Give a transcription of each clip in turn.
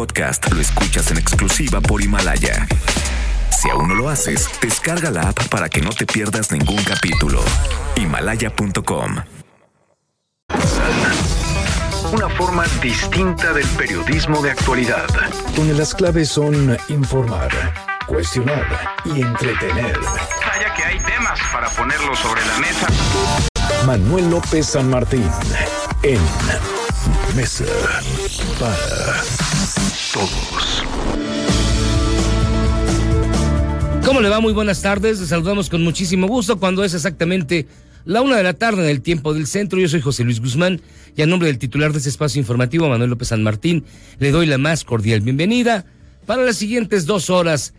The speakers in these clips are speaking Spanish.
podcast lo escuchas en exclusiva por Himalaya. Si aún no lo haces, descarga la app para que no te pierdas ningún capítulo. Himalaya.com. Una forma distinta del periodismo de actualidad. Donde las claves son informar, cuestionar y entretener. Vaya que hay temas para ponerlo sobre la mesa. Manuel López San Martín en Mesa para Todos. ¿Cómo le va? Muy buenas tardes. Les saludamos con muchísimo gusto cuando es exactamente la una de la tarde en el tiempo del centro. Yo soy José Luis Guzmán y a nombre del titular de este espacio informativo, Manuel López San Martín, le doy la más cordial bienvenida para las siguientes dos horas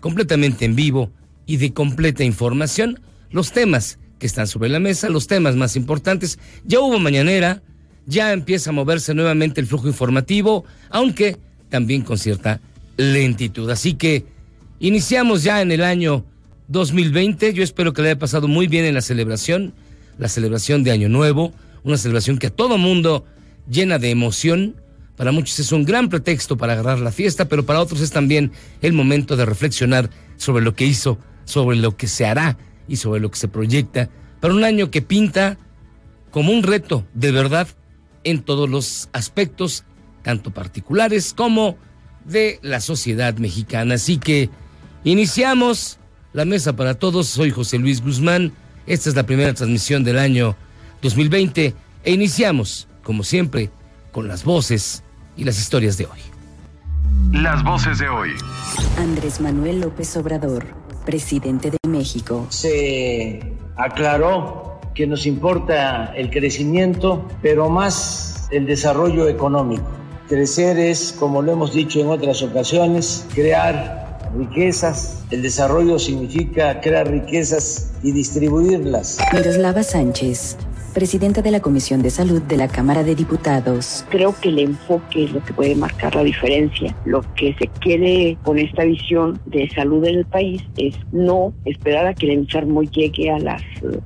completamente en vivo y de completa información. Los temas que están sobre la mesa, los temas más importantes. Ya hubo mañanera, ya empieza a moverse nuevamente el flujo informativo, aunque también con cierta lentitud. Así que iniciamos ya en el año 2020. Yo espero que le haya pasado muy bien en la celebración, la celebración de Año Nuevo, una celebración que a todo mundo llena de emoción. Para muchos es un gran pretexto para agarrar la fiesta, pero para otros es también el momento de reflexionar sobre lo que hizo, sobre lo que se hará y sobre lo que se proyecta para un año que pinta como un reto de verdad en todos los aspectos, tanto particulares como de la sociedad mexicana. Así que iniciamos la mesa para todos. Soy José Luis Guzmán. Esta es la primera transmisión del año 2020 e iniciamos, como siempre, con las voces y las historias de hoy. Las voces de hoy. Andrés Manuel López Obrador, presidente de México. Se aclaró que nos importa el crecimiento, pero más el desarrollo económico. Crecer es, como lo hemos dicho en otras ocasiones, crear riquezas. El desarrollo significa crear riquezas y distribuirlas. Miroslava Sánchez, presidenta de la Comisión de Salud de la Cámara de Diputados. Creo que el enfoque es lo que puede marcar la diferencia. Lo que se quiere con esta visión de salud en el país es no esperar a que el enfermo llegue a, las,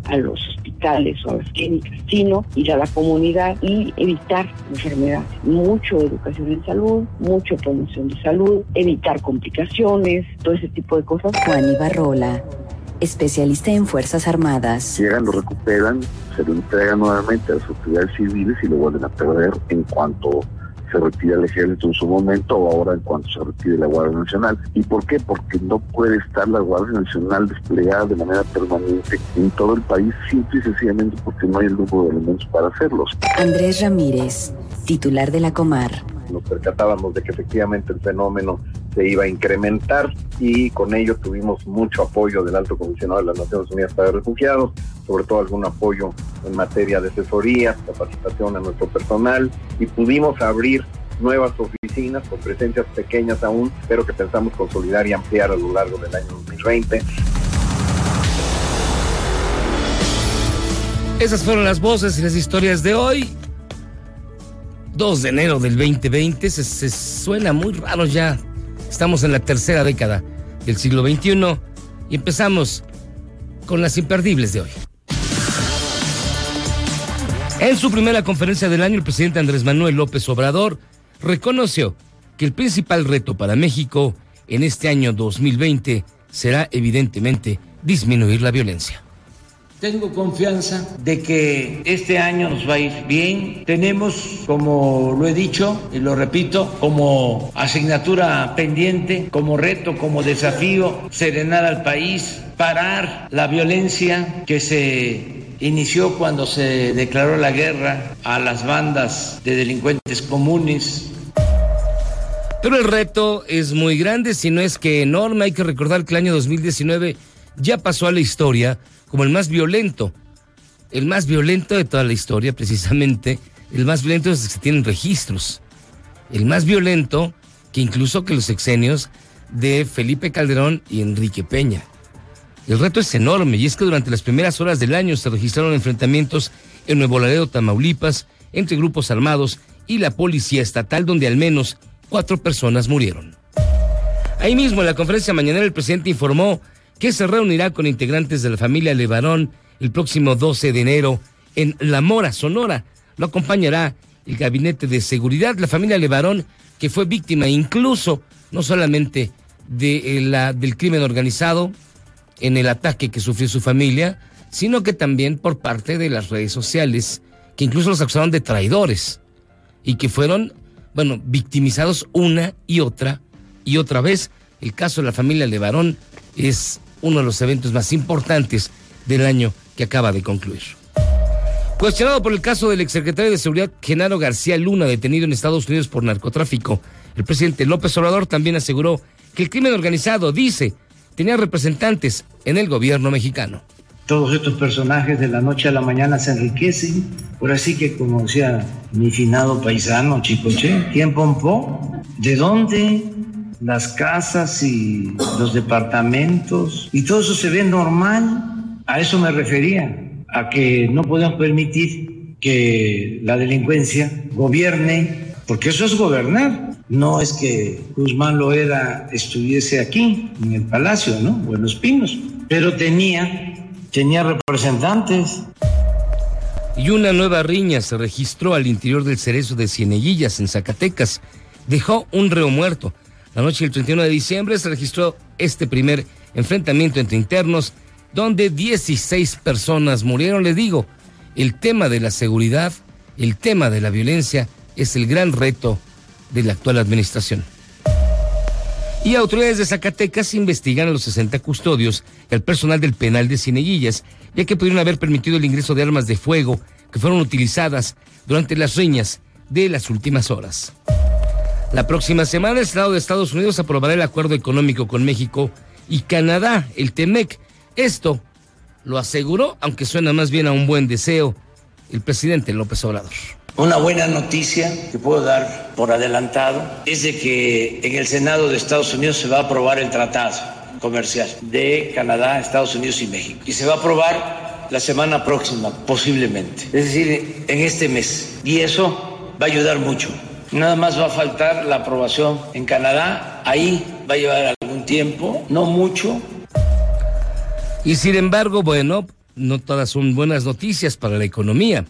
a los hospitales o a las clínicas, sino ir a la comunidad y evitar enfermedades. Mucho educación en salud, mucho promoción de salud, evitar complicaciones, todo ese tipo de cosas. Juan Ibarrola, especialista en Fuerzas Armadas. Llegan, lo recuperan, se lo entregan nuevamente a las autoridades civiles y lo vuelven a perder en cuanto se retira el ejército en su momento o ahora en cuanto se retire la Guardia Nacional. ¿Y por qué? Porque no puede estar la Guardia Nacional desplegada de manera permanente en todo el país, simple y sencillamente porque no hay el número de elementos para hacerlos. Andrés Ramírez, titular de la Comar. Nos percatábamos de que efectivamente el fenómeno se iba a incrementar y con ello tuvimos mucho apoyo del Alto Comisionado de las Naciones Unidas para Refugiados, sobre todo algún apoyo en materia de asesoría, capacitación a nuestro personal y pudimos abrir nuevas oficinas con presencias pequeñas aún, pero que pensamos consolidar y ampliar a lo largo del año 2020. Esas fueron las voces y las historias de hoy. 2 de enero del 2020, se, se suena muy raro ya. Estamos en la tercera década del siglo XXI y empezamos con las imperdibles de hoy. En su primera conferencia del año, el presidente Andrés Manuel López Obrador reconoció que el principal reto para México en este año 2020 será evidentemente disminuir la violencia. Tengo confianza de que este año nos va a ir bien. Tenemos, como lo he dicho y lo repito, como asignatura pendiente, como reto, como desafío, serenar al país, parar la violencia que se inició cuando se declaró la guerra a las bandas de delincuentes comunes. Pero el reto es muy grande, si no es que enorme. Hay que recordar que el año 2019 ya pasó a la historia como el más violento, el más violento de toda la historia, precisamente, el más violento desde que tienen registros, el más violento que incluso que los sexenios de Felipe Calderón y Enrique Peña. El reto es enorme y es que durante las primeras horas del año se registraron enfrentamientos en Nuevo Laredo, Tamaulipas, entre grupos armados y la policía estatal, donde al menos cuatro personas murieron. Ahí mismo en la conferencia mañanera el presidente informó que se reunirá con integrantes de la familia Levarón el próximo 12 de enero en La Mora, Sonora. Lo acompañará el Gabinete de Seguridad. La familia Levarón que fue víctima incluso no solamente de eh, la, del crimen organizado en el ataque que sufrió su familia, sino que también por parte de las redes sociales, que incluso los acusaron de traidores y que fueron, bueno, victimizados una y otra y otra vez. El caso de la familia Levarón es uno de los eventos más importantes del año que acaba de concluir. Cuestionado por el caso del exsecretario de Seguridad Genaro García Luna, detenido en Estados Unidos por narcotráfico, el presidente López Obrador también aseguró que el crimen organizado, dice, tenía representantes en el gobierno mexicano. Todos estos personajes de la noche a la mañana se enriquecen. Por así que, como decía mi finado paisano Chicoche, ¿quién pompó? ¿De dónde? Las casas y los departamentos. Y todo eso se ve normal. A eso me refería, a que no podemos permitir que la delincuencia gobierne, porque eso es gobernar. No es que Guzmán Loera estuviese aquí, en el palacio, ¿no? Buenos Pinos, pero tenía tenía representantes. Y una nueva riña se registró al interior del cerezo de Cieneguillas, en Zacatecas. Dejó un reo muerto. La noche del 31 de diciembre se registró este primer enfrentamiento entre internos, donde 16 personas murieron. Les digo, el tema de la seguridad, el tema de la violencia, es el gran reto de la actual administración. Y autoridades de Zacatecas investigan a los 60 custodios y al personal del penal de Cineguillas, ya que pudieron haber permitido el ingreso de armas de fuego que fueron utilizadas durante las riñas de las últimas horas. La próxima semana el Senado de Estados Unidos aprobará el acuerdo económico con México y Canadá, el TEMEC. Esto lo aseguró, aunque suena más bien a un buen deseo, el presidente López Obrador. Una buena noticia que puedo dar por adelantado es de que en el Senado de Estados Unidos se va a aprobar el tratado comercial de Canadá, Estados Unidos y México. Y se va a aprobar la semana próxima, posiblemente. Es decir, en este mes. Y eso va a ayudar mucho. Nada más va a faltar la aprobación en Canadá. Ahí va a llevar algún tiempo, no mucho. Y sin embargo, bueno, no todas son buenas noticias para la economía.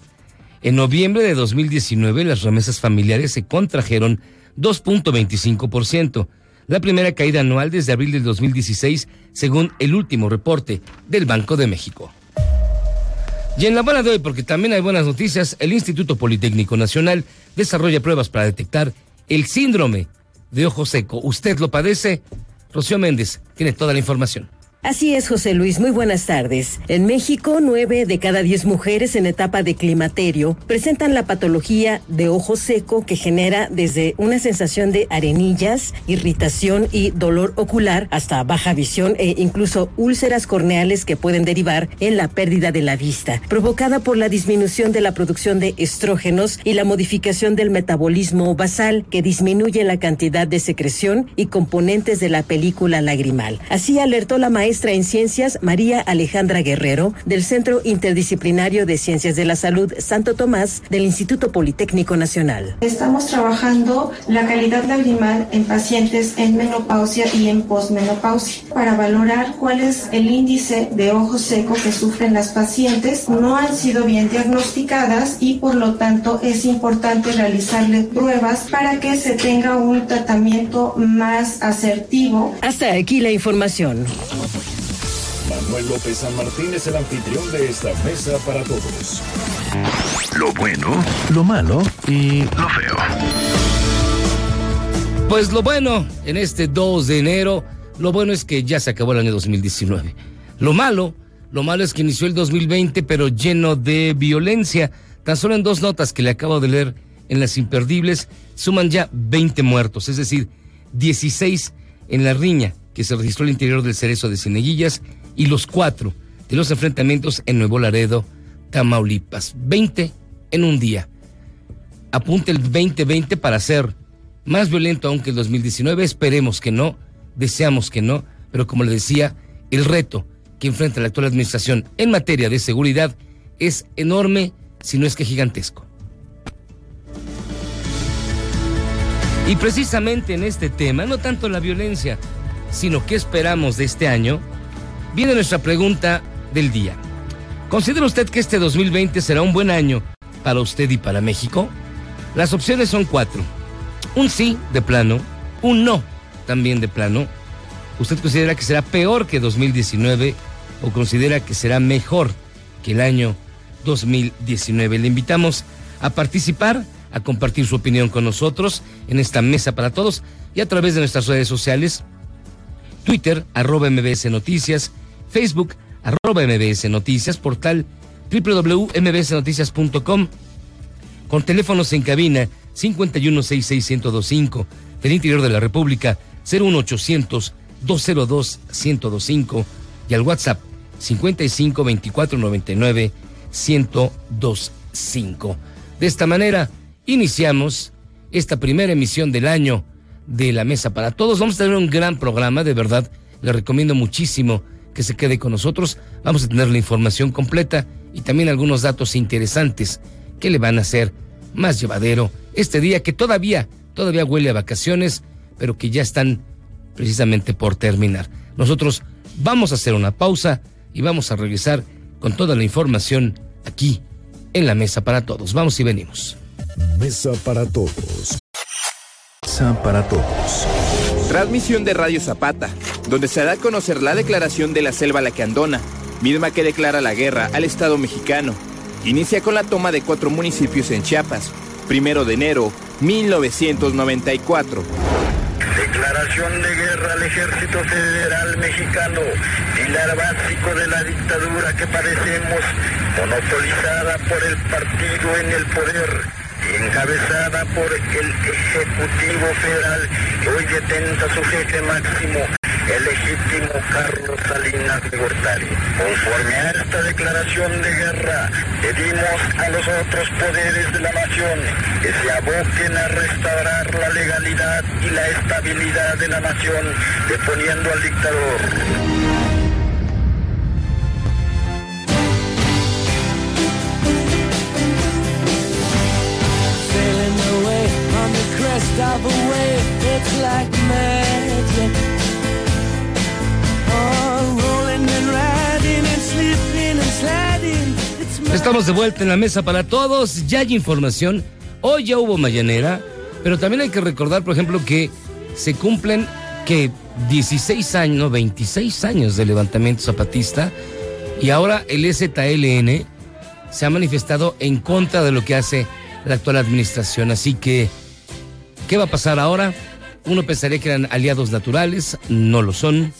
En noviembre de 2019 las remesas familiares se contrajeron 2.25%, la primera caída anual desde abril del 2016, según el último reporte del Banco de México. Y en la buena de hoy, porque también hay buenas noticias, el Instituto Politécnico Nacional desarrolla pruebas para detectar el síndrome de ojo seco. ¿Usted lo padece? Rocío Méndez tiene toda la información. Así es, José Luis. Muy buenas tardes. En México, nueve de cada diez mujeres en etapa de climaterio presentan la patología de ojo seco que genera desde una sensación de arenillas, irritación y dolor ocular hasta baja visión e incluso úlceras corneales que pueden derivar en la pérdida de la vista, provocada por la disminución de la producción de estrógenos y la modificación del metabolismo basal que disminuye la cantidad de secreción y componentes de la película lagrimal. Así alertó la maestra maestra en ciencias María Alejandra Guerrero del Centro Interdisciplinario de Ciencias de la Salud Santo Tomás del Instituto Politécnico Nacional. Estamos trabajando la calidad lagrimal en pacientes en menopausia y en posmenopausia para valorar cuál es el índice de ojo seco que sufren las pacientes. No han sido bien diagnosticadas y por lo tanto es importante realizarle pruebas para que se tenga un tratamiento más asertivo. Hasta aquí la información. Manuel López San Martín es el anfitrión de esta mesa para todos. Lo bueno, Lo malo y lo feo. Pues lo bueno, en este 2 de enero, lo bueno es que ya se acabó el año 2019. Lo malo, lo malo es que inició el 2020, pero lleno de violencia. Tan solo en dos notas que le acabo de leer en las imperdibles, suman ya 20 muertos, es decir, 16 en la riña que se registró al interior del cerezo de Cineguillas y los cuatro de los enfrentamientos en Nuevo Laredo, Tamaulipas. 20 en un día. Apunte el 2020 para ser más violento aún que el 2019. Esperemos que no, deseamos que no, pero como le decía, el reto que enfrenta la actual administración en materia de seguridad es enorme, si no es que gigantesco. Y precisamente en este tema, no tanto la violencia, sino qué esperamos de este año, viene nuestra pregunta del día. ¿Considera usted que este 2020 será un buen año para usted y para México? Las opciones son cuatro. un sí de plano, un no también de plano. ¿Usted considera que será peor que 2019 o considera que será mejor que el año 2019? Le invitamos a participar, a compartir su opinión con nosotros en esta mesa para todos y a través de nuestras redes sociales, Twitter, arroba MBS Noticias, Facebook, arroba MBS Noticias, portal www.mbsnoticias.com, con teléfonos en cabina 5166125 del interior de la República 01800 202 1025 y al WhatsApp 55 24 99 1025. De esta manera iniciamos esta primera emisión del año de la Mesa para Todos. Vamos a tener un gran programa, de verdad. Le recomiendo muchísimo que se quede con nosotros. Vamos a tener la información completa y también algunos datos interesantes que le van a hacer más llevadero este día que todavía, todavía huele a vacaciones, pero que ya están precisamente por terminar. Nosotros vamos a hacer una pausa y vamos a regresar con toda la información aquí en la Mesa para Todos. Vamos y venimos. Mesa para Todos. Mesa para Todos. Transmisión de Radio Zapata, donde se da a conocer la declaración de la Selva Lacandona, misma que declara la guerra al Estado mexicano. Inicia con la toma de cuatro municipios en Chiapas, primero de enero 1994. Declaración de guerra al Ejército Federal Mexicano, pilar básico de la dictadura que padecemos, monopolizada por el partido en el poder encabezada por el Ejecutivo Federal que hoy detenta su jefe máximo, el legítimo Carlos Salinas de Gortari. Conforme a esta declaración de guerra, pedimos a los otros poderes de la nación que se aboquen a restaurar la legalidad y la estabilidad de la nación, deponiendo al dictador. De vuelta en la mesa para todos. Ya hay información. Hoy ya hubo mañanera, pero también hay que recordar, por ejemplo, que se cumplen que 16 años, no, 26 años de levantamiento zapatista y ahora el ZLN se ha manifestado en contra de lo que hace la actual administración. Así que, ¿qué va a pasar ahora? Uno pensaría que eran aliados naturales, no lo son.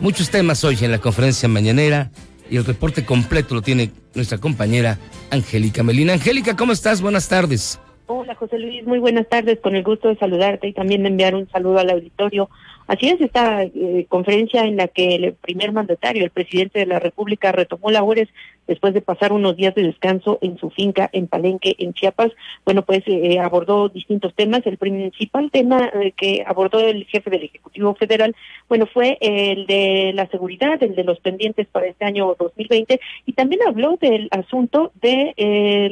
Muchos temas hoy en la conferencia mañanera y el reporte completo lo tiene nuestra compañera Angélica Melina. Angélica, ¿cómo estás? Buenas tardes. Hola José Luis, muy buenas tardes, con el gusto de saludarte y también de enviar un saludo al auditorio. Así es, esta eh, conferencia en la que el primer mandatario, el presidente de la República, retomó labores después de pasar unos días de descanso en su finca en Palenque, en Chiapas, bueno, pues eh, abordó distintos temas. El principal tema eh, que abordó el jefe del Ejecutivo Federal, bueno, fue el de la seguridad, el de los pendientes para este año 2020, y también habló del asunto del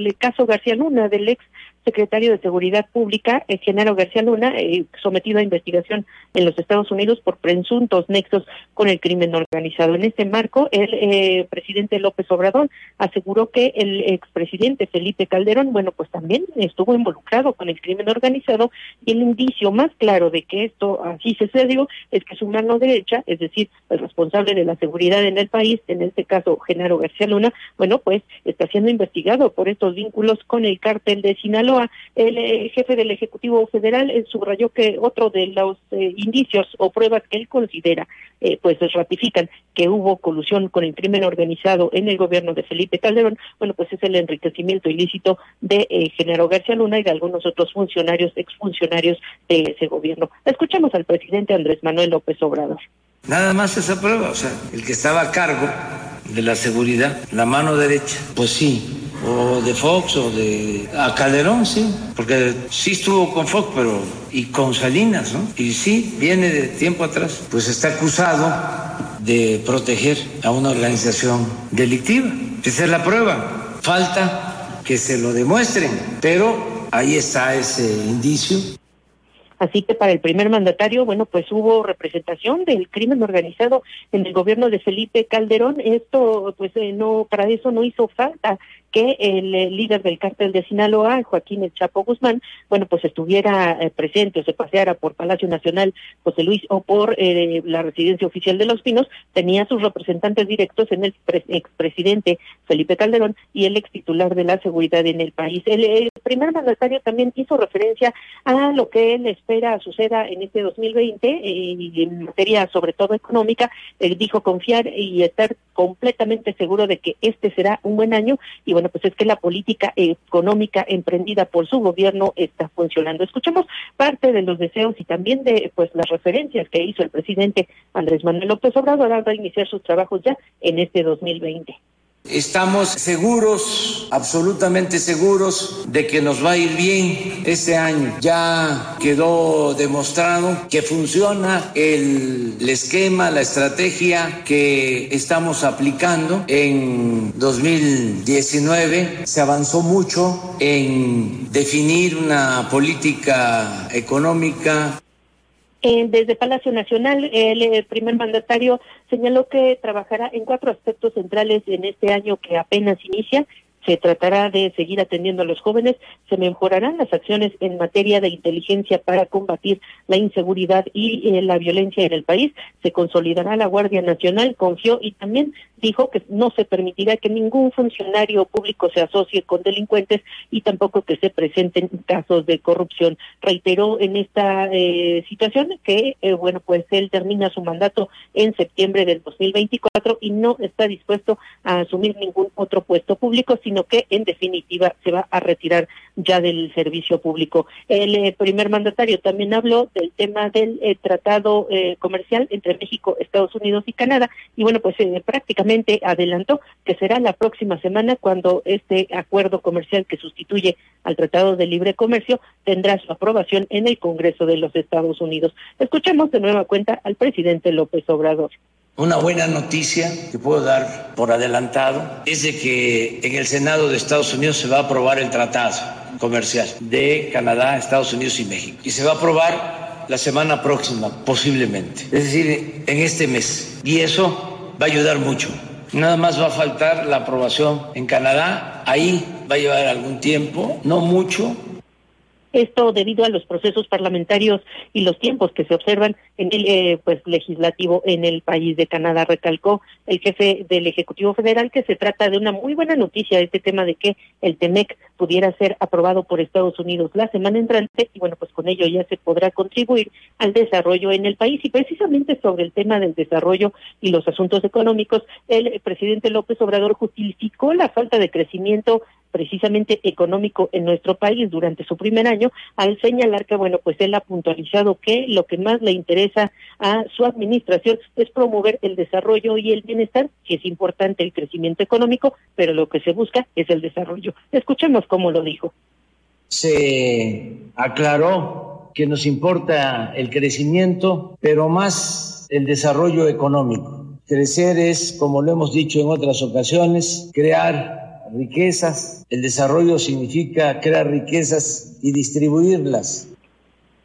de, caso García Luna, del ex secretario de Seguridad Pública, el Genaro García Luna, eh, sometido a investigación en los Estados Unidos por presuntos nexos con el crimen organizado. En este marco, el eh, presidente López Obrador aseguró que el expresidente Felipe Calderón, bueno, pues también estuvo involucrado con el crimen organizado y el indicio más claro de que esto así sucedió es que su mano derecha, es decir, el responsable de la seguridad en el país, en este caso Genaro García Luna, bueno, pues está siendo investigado por estos vínculos con el cártel de Sinaloa el eh, jefe del Ejecutivo Federal eh, subrayó que otro de los eh, indicios o pruebas que él considera pues ratifican que hubo colusión con el crimen organizado en el gobierno de Felipe Calderón, bueno, pues es el enriquecimiento ilícito de Genaro García Luna y de algunos otros funcionarios, exfuncionarios de ese gobierno. Escuchamos al presidente Andrés Manuel López Obrador. Nada más esa prueba, o sea, el que estaba a cargo de la seguridad, la mano derecha, pues sí, o de Fox o de a Calderón, sí, porque sí estuvo con Fox, pero y con Salinas, ¿no? Y sí, viene de tiempo atrás, pues está acusado de proteger a una organización delictiva. Esa es la prueba. Falta que se lo demuestren, pero ahí está ese indicio. Así que para el primer mandatario, bueno, pues hubo representación del crimen organizado en el gobierno de Felipe Calderón. Esto, pues, eh, no, para eso no hizo falta que el, eh, líder del cártel de Sinaloa, Joaquín El Chapo Guzmán, bueno, pues estuviera eh, presente o se paseara por Palacio Nacional José Luis o por eh, la residencia oficial de Los Pinos, tenía sus representantes directos en el expresidente Felipe Calderón y el ex titular de la seguridad en el país. El, primer mandatario también hizo referencia a lo que él espera suceda en este 2020 y en materia sobre todo económica, dijo confiar y estar completamente seguro de que este será un buen año y bueno, pues es que la política económica emprendida por su gobierno está funcionando. Escuchemos parte de los deseos y también de pues las referencias que hizo el presidente Andrés Manuel López Obrador a iniciar sus trabajos ya en este 2020. Estamos seguros, absolutamente seguros, de que nos va a ir bien este año. Ya quedó demostrado que funciona el, esquema, la estrategia que estamos aplicando. En 2019 se avanzó mucho en definir una política económica desde Palacio Nacional, el, primer mandatario señaló que trabajará en cuatro aspectos centrales en este año que apenas inicia se tratará de seguir atendiendo a los jóvenes, se mejorarán las acciones en materia de inteligencia para combatir la inseguridad y eh, la violencia en el país, se consolidará la Guardia Nacional, confió y también dijo que no se permitirá que ningún funcionario público se asocie con delincuentes y tampoco que se presenten casos de corrupción. Reiteró en esta eh, situación que, eh, bueno, pues él termina su mandato en septiembre del 2024 y no está dispuesto a asumir ningún otro puesto público, sino que en definitiva se va a retirar ya del servicio público. El eh, primer mandatario también habló del tema del eh, tratado eh, comercial entre México, Estados Unidos y Canadá y bueno, pues prácticamente adelantó que será la próxima semana cuando este acuerdo comercial que sustituye al Tratado de Libre Comercio tendrá su aprobación en el Congreso de los Estados Unidos. Escuchamos de nueva cuenta al presidente López Obrador. Una buena noticia que puedo dar por adelantado es de que en el Senado de Estados Unidos se va a aprobar el tratado comercial de Canadá, Estados Unidos y México. Y se va a aprobar la semana próxima, posiblemente. Es decir, en este mes. Y eso va a ayudar mucho. Nada más va a faltar la aprobación en Canadá. Ahí va a llevar algún tiempo, no mucho, esto debido a los procesos parlamentarios y los tiempos que se observan en el eh, pues legislativo en el país de Canadá. Recalcó el jefe del Ejecutivo Federal que se trata de una muy buena noticia este tema de que el TEMEC pudiera ser aprobado por Estados Unidos la semana entrante y bueno, pues con ello ya se podrá contribuir al desarrollo en el país y precisamente sobre el tema del desarrollo y los asuntos económicos, el presidente López Obrador justificó la falta de crecimiento precisamente económico en nuestro país durante su primer año, al señalar que, bueno, pues él ha puntualizado que lo que más le interesa a su administración es promover el desarrollo y el bienestar, que es importante el crecimiento económico, pero lo que se busca es el desarrollo. Escuchemos cómo lo dijo. Se aclaró que nos importa el crecimiento, pero más el desarrollo económico. Crecer es, como lo hemos dicho en otras ocasiones, crear riquezas. El desarrollo significa crear riquezas y distribuirlas.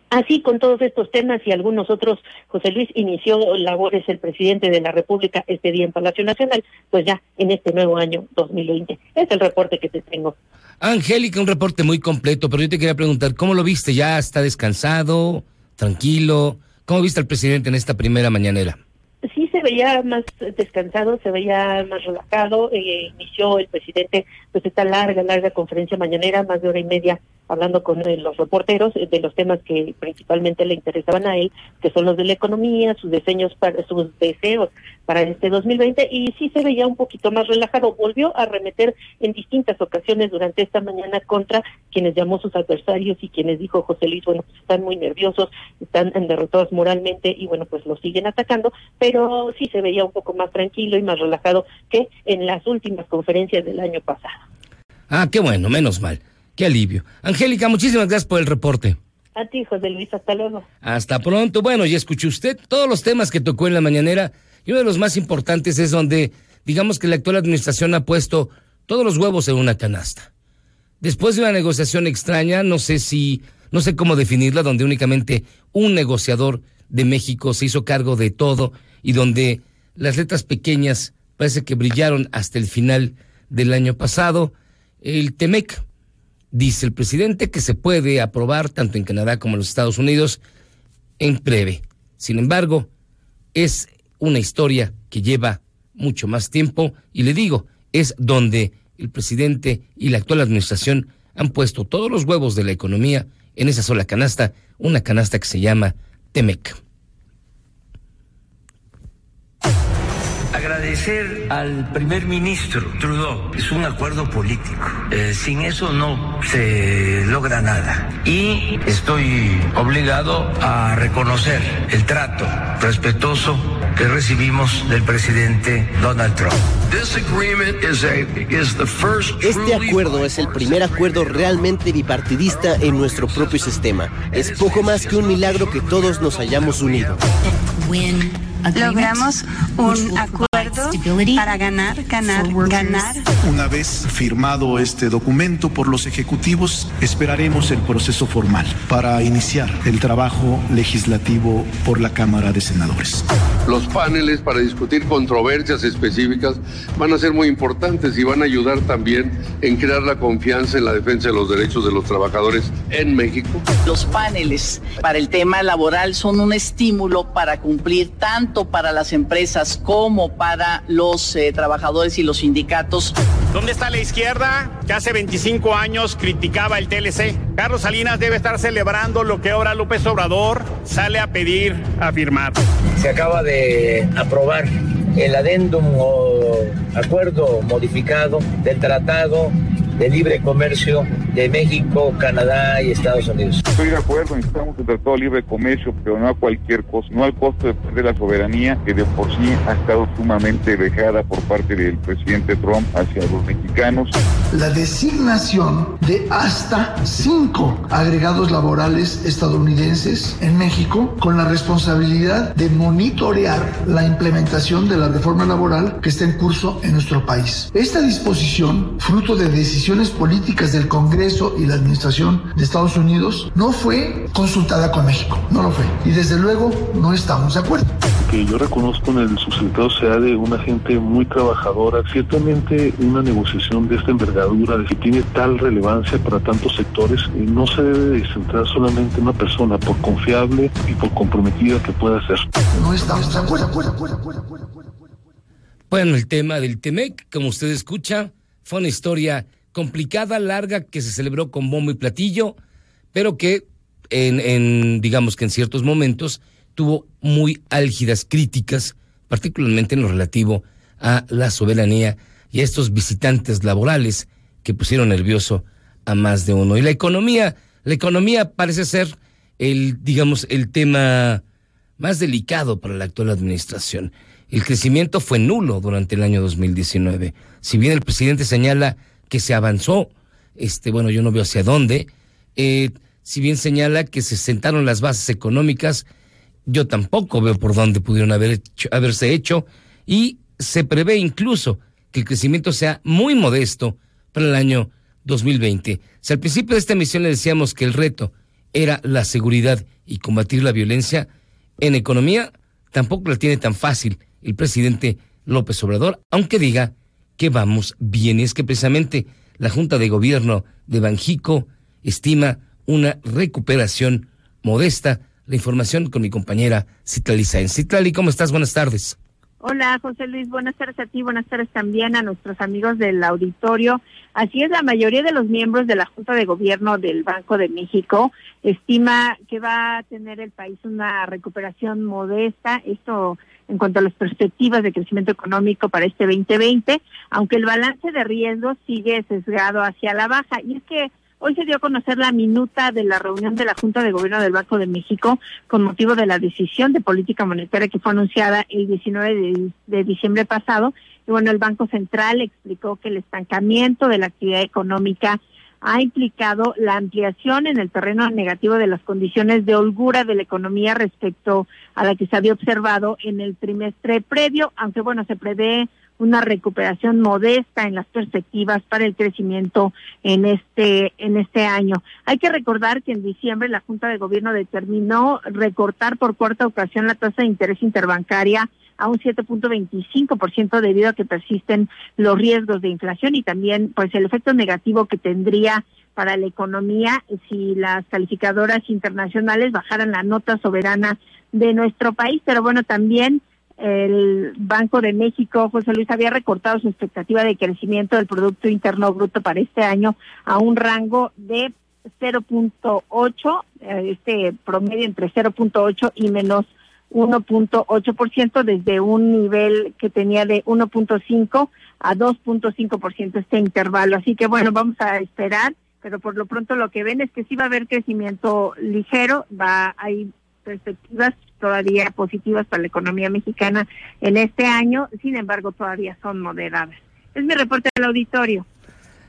Así, con todos estos temas y algunos otros, José Luis inició labores el presidente de la República este día en Palacio Nacional, pues ya en este nuevo año 2020. Es el reporte que te tengo. Angélica, un reporte muy completo, pero yo te quería preguntar, ¿cómo lo viste? ¿Ya está descansado, tranquilo? ¿Cómo viste al presidente en esta primera mañanera? Se veía más descansado, se veía más relajado. Eh, inició el presidente pues esta larga, larga conferencia mañanera, más de hora y media hablando con eh, los reporteros eh, de los temas que principalmente le interesaban a él, que son los de la economía, sus diseños para sus deseos para este 2020 y sí se veía un poquito más relajado. Volvió a remeter en distintas ocasiones durante esta mañana contra quienes llamó sus adversarios y quienes dijo José Luis, bueno, pues están muy nerviosos, están derrotados moralmente y bueno, pues lo siguen atacando, pero sí se veía un poco más tranquilo y más relajado que en las últimas conferencias del año pasado. Ah, qué bueno, menos mal. Qué alivio. Angélica, muchísimas gracias por el reporte. A ti, José Luis, hasta luego. Hasta pronto. Bueno, ya escuchó usted todos los temas que tocó en la mañanera y uno de los más importantes es donde, digamos que la actual administración ha puesto todos los huevos en una canasta. Después de una negociación extraña, no sé si, no sé cómo definirla, donde únicamente un negociador de México se hizo cargo de todo y donde las letras pequeñas parece que brillaron hasta el final del año pasado el TEMEC. Dice el presidente que se puede aprobar tanto en Canadá como en los Estados Unidos en breve. Sin embargo, es una historia que lleva mucho más tiempo y le digo, es donde el presidente y la actual administración han puesto todos los huevos de la economía en esa sola canasta, una canasta que se llama Temec. Agradecer al primer ministro Trudeau. Es un acuerdo político. Eh, sin eso no se logra nada. Y estoy obligado a reconocer el trato respetuoso que recibimos del presidente Donald Trump. Este acuerdo es el primer acuerdo realmente bipartidista en nuestro propio sistema. Es poco más que un milagro que todos nos hayamos unido. Logramos un acuerdo para ganar, ganar, ganar. Una vez firmado este documento por los ejecutivos, esperaremos el proceso formal para iniciar el trabajo legislativo por la Cámara de Senadores. Los paneles para discutir controversias específicas van a ser muy importantes y van a ayudar también en crear la confianza en la defensa de los derechos de los trabajadores en México. Los paneles para el tema laboral son un estímulo para cumplir tanto para las empresas como para los eh, trabajadores y los sindicatos. ¿Dónde está la izquierda que hace 25 años criticaba el TLC? Carlos Salinas debe estar celebrando lo que ahora López Obrador sale a pedir, a firmar. Se acaba de aprobar el adendum o acuerdo modificado del tratado de libre comercio de México, Canadá y Estados Unidos. Estoy de acuerdo, necesitamos un tratado de libre comercio, pero no a cualquier costo, no al costo de perder la soberanía que de por sí ha estado sumamente dejada por parte del presidente Trump hacia los mexicanos. La designación de hasta cinco agregados laborales estadounidenses en México con la responsabilidad de monitorear la implementación de la reforma laboral que está en curso en nuestro país. Esta disposición, fruto de decisiones políticas del Congreso y la Administración de Estados Unidos no fue consultada con México, no lo fue. Y desde luego no estamos de acuerdo. Que yo reconozco en el subsecretario sea de una gente muy trabajadora. Ciertamente una negociación de esta envergadura, de que tiene tal relevancia para tantos sectores, no se debe centrar solamente en una persona, por confiable y por comprometida que pueda ser. No estamos de acuerdo. Bueno, el tema del TEMEC, como usted escucha, fue una historia complicada, larga, que se celebró con bombo y platillo, pero que en, en, digamos que en ciertos momentos tuvo muy álgidas críticas, particularmente en lo relativo a la soberanía y a estos visitantes laborales que pusieron nervioso a más de uno. Y la economía, la economía parece ser el, digamos, el tema más delicado para la actual administración. El crecimiento fue nulo durante el año 2019. Si bien el presidente señala que se avanzó, este, bueno, yo no veo hacia dónde, eh, si bien señala que se sentaron las bases económicas, yo tampoco veo por dónde pudieron haber haberse hecho. Y se prevé incluso que el crecimiento sea muy modesto para el año 2020. Si al principio de esta emisión le decíamos que el reto era la seguridad y combatir la violencia, en economía tampoco la tiene tan fácil el presidente López Obrador, aunque diga que vamos bien. Es que precisamente la Junta de Gobierno de Banjico estima una recuperación modesta. La información con mi compañera Citlali Sáenz. Citlali, ¿cómo estás? Buenas tardes. Hola, José Luis. Buenas tardes a ti. Buenas tardes también a nuestros amigos del auditorio. Así es, la mayoría de los miembros de la Junta de Gobierno del Banco de México estima que va a tener el país una recuperación modesta. Esto en cuanto a las perspectivas de crecimiento económico para este 2020, aunque el balance de riesgos sigue sesgado hacia la baja. Y es que hoy se dio a conocer la minuta de la reunión de la Junta de Gobierno del Banco de México con motivo de la decisión de política monetaria que fue anunciada el 19 de, de diciembre pasado. Y bueno, el Banco Central explicó que el estancamiento de la actividad económica ha implicado la ampliación en el terreno negativo de las condiciones de holgura de la economía respecto a la que se había observado en el trimestre previo, aunque bueno, se prevé una recuperación modesta en las perspectivas para el crecimiento en este en este año. Hay que recordar que en diciembre la Junta de Gobierno determinó recortar por cuarta ocasión la tasa de interés interbancaria a un 7.25% debido a que persisten los riesgos de inflación y también pues el efecto negativo que tendría para la economía si las calificadoras internacionales bajaran la nota soberana de nuestro país, pero bueno, también el Banco de México, José Luis, había recortado su expectativa de crecimiento del Producto Interno Bruto para este año a un rango de 0.8, eh, este promedio entre 0.8 y menos 1.8% desde un nivel que tenía de 1.5 a 2.5% este intervalo. Así que bueno, vamos a esperar, pero por lo pronto lo que ven es que sí va a haber crecimiento ligero, va hay perspectivas todavía positivas para la economía mexicana en este año, sin embargo todavía son moderadas. Es mi reporte del auditorio.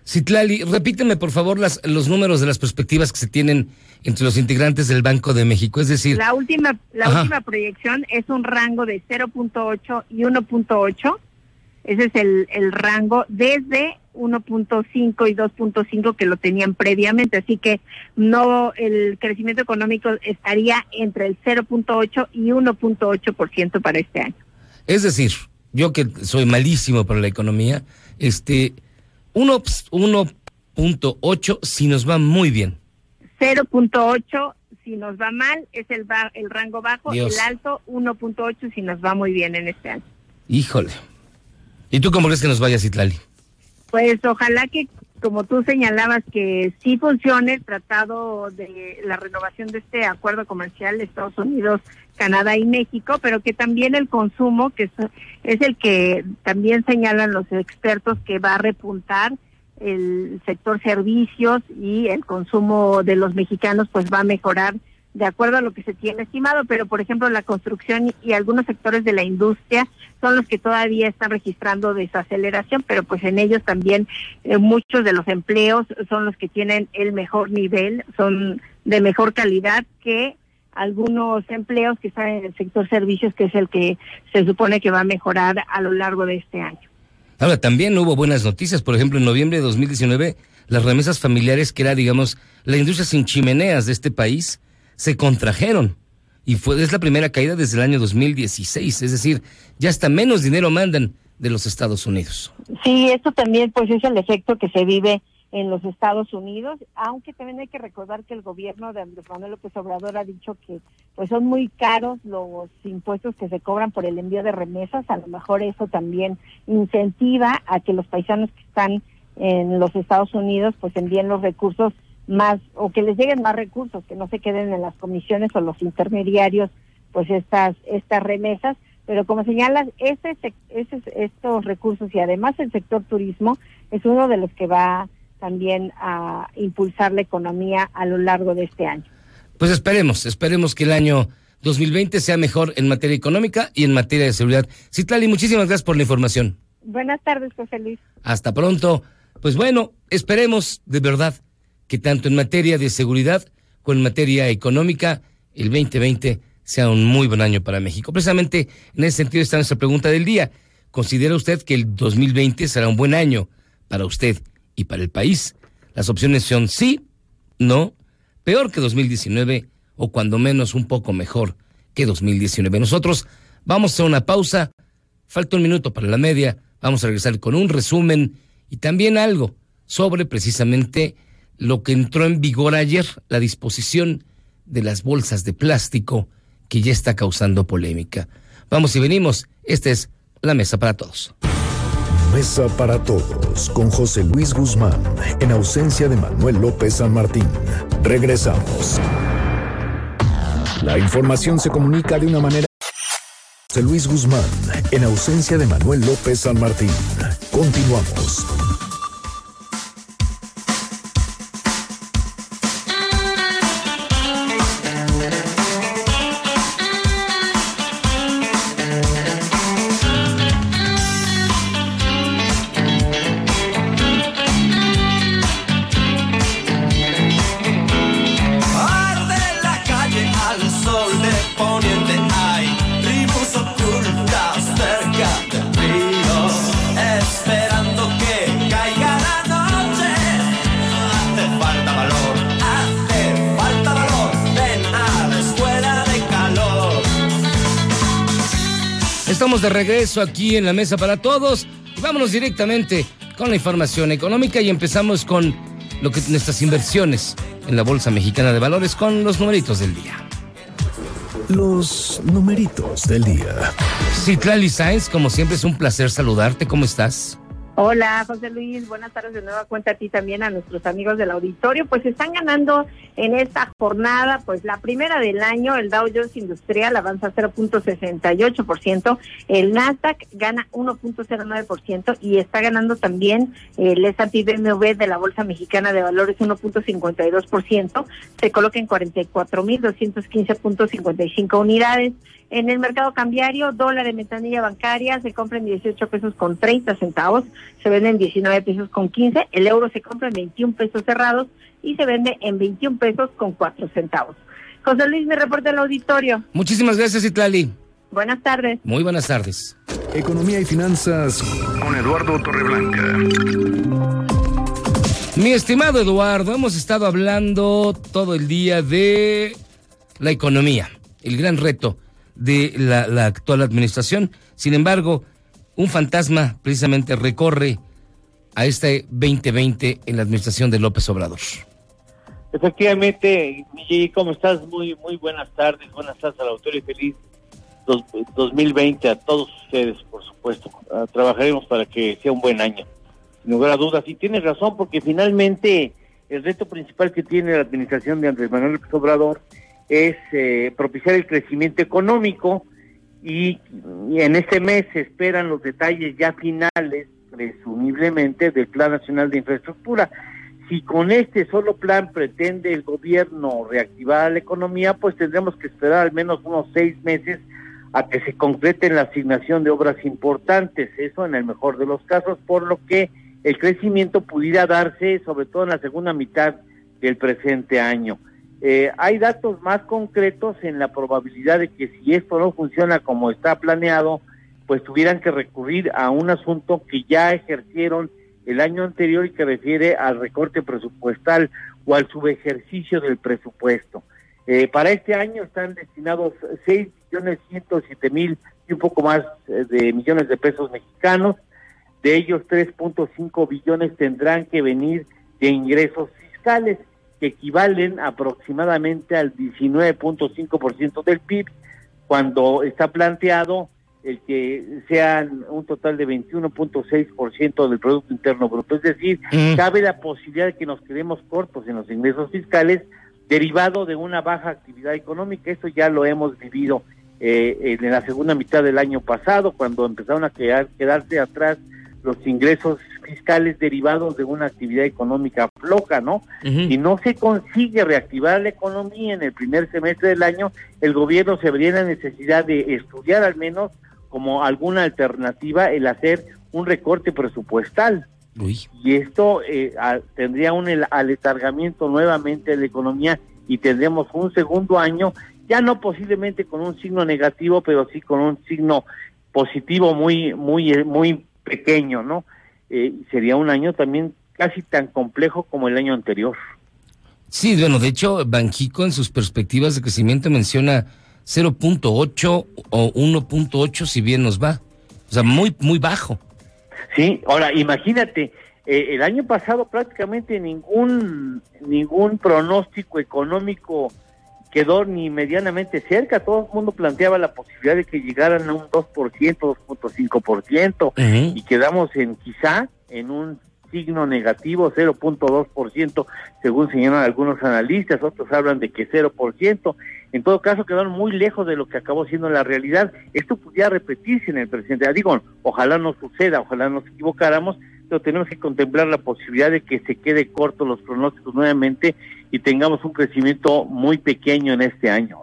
Citlali, repíteme por favor las, los números de las perspectivas que se tienen entre los integrantes del Banco de México, es decir... La última, la última proyección es un rango de 0.8 y 1.8, ese es el, el rango desde 1.5 y 2.5 que lo tenían previamente, así que no el crecimiento económico estaría entre el 0.8 y 1.8% para este año. Es decir, yo que soy malísimo para la economía, este 1.8 si nos va muy bien. 0.8 si nos va mal es el, el rango bajo, el alto 1.8 si nos va muy bien en este año. Híjole. ¿Y tú cómo crees que nos vaya, Citlali? Pues ojalá que, como tú señalabas, que sí funcione el tratado de la renovación de este acuerdo comercial de Estados Unidos, Canadá y México, pero que también el consumo, que es, es el que también señalan los expertos que va a repuntar el sector servicios y el consumo de los mexicanos pues va a mejorar de acuerdo a lo que se tiene estimado, pero por ejemplo la construcción y algunos sectores de la industria son los que todavía están registrando desaceleración, pero pues en ellos también eh, muchos de los empleos son los que tienen el mejor nivel, son de mejor calidad que algunos empleos que están en el sector servicios, que es el que se supone que va a mejorar a lo largo de este año. Ahora, también hubo buenas noticias. Por ejemplo, en noviembre de 2019, las remesas familiares, que era, digamos, la industria sin chimeneas de este país, se contrajeron. Y fue, es la primera caída desde el año 2016. Es decir, ya hasta menos dinero mandan de los Estados Unidos. Sí, esto también pues es el efecto que se vive en los Estados Unidos, aunque también hay que recordar que el gobierno de Andrés Manuel López Obrador ha dicho que pues son muy caros los impuestos que se cobran por el envío de remesas, a lo mejor eso también incentiva a que los paisanos que están en los Estados Unidos pues envíen los recursos más o que les lleguen más recursos, que no se queden en las comisiones o los intermediarios, pues estas estas remesas, pero como señalas, ese, ese, estos recursos y además el sector turismo es uno de los que va también a impulsar la economía a lo largo de este año. Pues esperemos, esperemos que el año 2020 sea mejor en materia económica y en materia de seguridad. Citlali, muchísimas gracias por la información. Buenas tardes, José Luis. Hasta pronto. Pues bueno, esperemos de verdad que tanto en materia de seguridad como en materia económica, el 2020 sea un muy buen año para México. Precisamente en ese sentido está nuestra pregunta del día. ¿Considera usted que el 2020 será un buen año para usted y para el país? Las opciones son sí, no, peor que 2019 o cuando menos un poco mejor que 2019. Nosotros vamos a hacer una pausa. Falta un minuto para la media. Vamos a regresar con un resumen y también algo sobre precisamente lo que entró en vigor ayer, la disposición de las bolsas de plástico que ya está causando polémica. Vamos y venimos. Esta es la mesa para todos. Mesa para todos con José Luis Guzmán en ausencia de Manuel López San Martín. Regresamos. La información se comunica de una manera... José Luis Guzmán en ausencia de Manuel López San Martín. Continuamos. De regreso aquí en la mesa para todos. Y vámonos directamente con la información económica y empezamos con lo que nuestras inversiones en la Bolsa Mexicana de Valores con los numeritos del día. Los numeritos del día. Citlali Sáenz, como siempre es un placer saludarte. ¿Cómo estás? Hola, José Luis. Buenas tardes de nueva cuenta a ti también, a nuestros amigos del auditorio. Pues están ganando en esta jornada, pues la primera del año, el Dow Jones Industrial avanza 0.68%, el Nasdaq gana 1.09% y está ganando también el S&P BMW de la Bolsa Mexicana de Valores 1.52%, se coloca en 44.215.55 unidades. En el mercado cambiario, dólar en ventanilla bancaria se compra en 18 pesos con 30 centavos, se vende en 19 pesos con 15, el euro se compra en 21 pesos cerrados y se vende en 21 pesos con 4 centavos. José Luis, me reporta el auditorio. Muchísimas gracias, Itlali. Buenas tardes. Muy buenas tardes. Economía y finanzas con Eduardo Torreblanca. Mi estimado Eduardo, hemos estado hablando todo el día de la economía, el gran reto de la, la actual administración. Sin embargo, un fantasma precisamente recorre a este 2020 en la administración de López Obrador. Efectivamente, Miguel, ¿cómo estás? Muy muy buenas tardes, buenas tardes al autor y feliz dos- 2020 a todos ustedes, por supuesto. Ah, trabajaremos para que sea un buen año, sin lugar a dudas. Y tienes razón, porque finalmente el reto principal que tiene la administración de Andrés Manuel López Obrador es eh, propiciar el crecimiento económico y, y en este mes se esperan los detalles ya finales, presumiblemente, del Plan Nacional de Infraestructura. Si con este solo plan pretende el gobierno reactivar la economía, pues tendremos que esperar al menos unos seis meses a que se concrete la asignación de obras importantes, eso en el mejor de los casos, por lo que el crecimiento pudiera darse sobre todo en la segunda mitad del presente año. Eh, hay datos más concretos en la probabilidad de que si esto no funciona como está planeado, pues tuvieran que recurrir a un asunto que ya ejercieron el año anterior y que refiere al recorte presupuestal o al subejercicio del presupuesto. Eh, para este año están destinados 6 millones 107 mil y un poco más eh, de millones de pesos mexicanos. De ellos 3.5 billones tendrán que venir de ingresos fiscales que equivalen aproximadamente al 19.5% del PIB cuando está planteado el que sean un total de 21.6% del Producto Interno Bruto. Es decir, Mm. cabe la posibilidad de que nos quedemos cortos en los ingresos fiscales derivado de una baja actividad económica. Esto ya lo hemos vivido eh, en la segunda mitad del año pasado, cuando empezaron a quedar, quedarse atrás los ingresos fiscales derivados de una actividad económica floja, ¿no? Si no se consigue reactivar la economía en el primer semestre del año, el gobierno se vería en la necesidad de estudiar al menos como alguna alternativa el hacer un recorte presupuestal. Y esto eh, a- tendría un aletargamiento nuevamente de la economía y tendremos un segundo año, ya no posiblemente con un signo negativo, pero sí con un signo positivo muy, muy, muy pequeño, ¿no? Eh, sería un año también casi tan complejo como el año anterior. Sí, bueno, de hecho, Banjico en sus perspectivas de crecimiento menciona 0.8 o 1.8 si bien nos va. O sea, muy, muy bajo. Sí, ahora imagínate, eh, el año pasado prácticamente ningún ningún pronóstico económico quedó ni medianamente cerca, todo el mundo planteaba la posibilidad de que llegaran a un 2%, 2.5% y quedamos en quizá en un signo negativo 0.2% según señalan algunos analistas, otros hablan de que 0%, en todo caso quedaron muy lejos de lo que acabó siendo la realidad. Esto pudiera repetirse en el presente. Ah, Digo, ojalá no suceda, ojalá nos equivocáramos, pero tenemos que contemplar la posibilidad de que se quede corto los pronósticos nuevamente y tengamos un crecimiento muy pequeño en este año.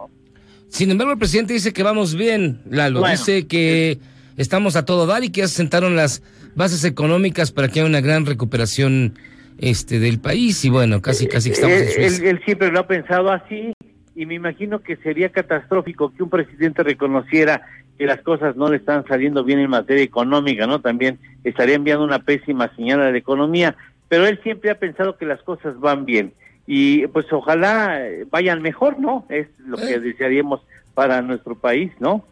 Sin embargo, el presidente dice que vamos bien, Lalo. Bueno, dice que estamos a todo dar y que ya se sentaron las bases económicas para que haya una gran recuperación este del país. Y bueno, casi, casi que estamos en él, Suiza. él- él siempre lo ha pensado así y me imagino que sería catastrófico que un presidente reconociera que las cosas no le están saliendo bien en materia económica, ¿no? También estaría enviando una pésima señal a la economía, pero él siempre ha pensado que las cosas van bien y pues ojalá eh, vayan mejor, ¿no? Es lo que desearíamos para nuestro país, ¿no?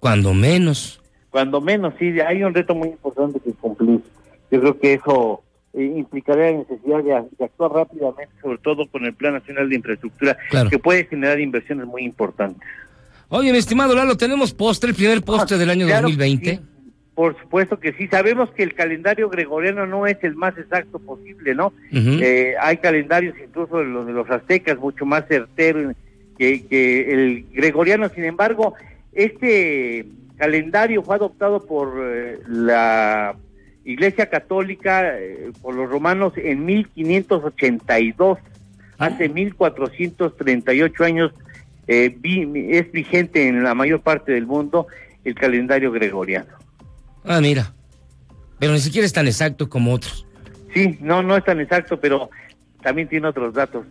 Cuando menos. cuando menos sí, hay un reto muy importante que cumplir. Yo creo que eso eh, implicaría la necesidad de, actuar rápidamente, sobre todo con el Plan Nacional de Infraestructura, que puede generar inversiones muy importantes. Oye, mi estimado Lalo, ¿tenemos postre, el primer postre del año 2020? Por supuesto que sí. Sabemos que el calendario gregoriano no es el más exacto posible, ¿no? Eh, hay calendarios incluso de los, de los aztecas mucho más certeros que, que el gregoriano. Sin embargo, este calendario fue adoptado por eh, la Iglesia Católica, eh, por los romanos en 1582, hace 1438 años eh, es vigente en la mayor parte del mundo el calendario gregoriano. Ah, mira, pero ni siquiera es tan exacto como otros. Sí, no, no es tan exacto, pero también tiene otros datos.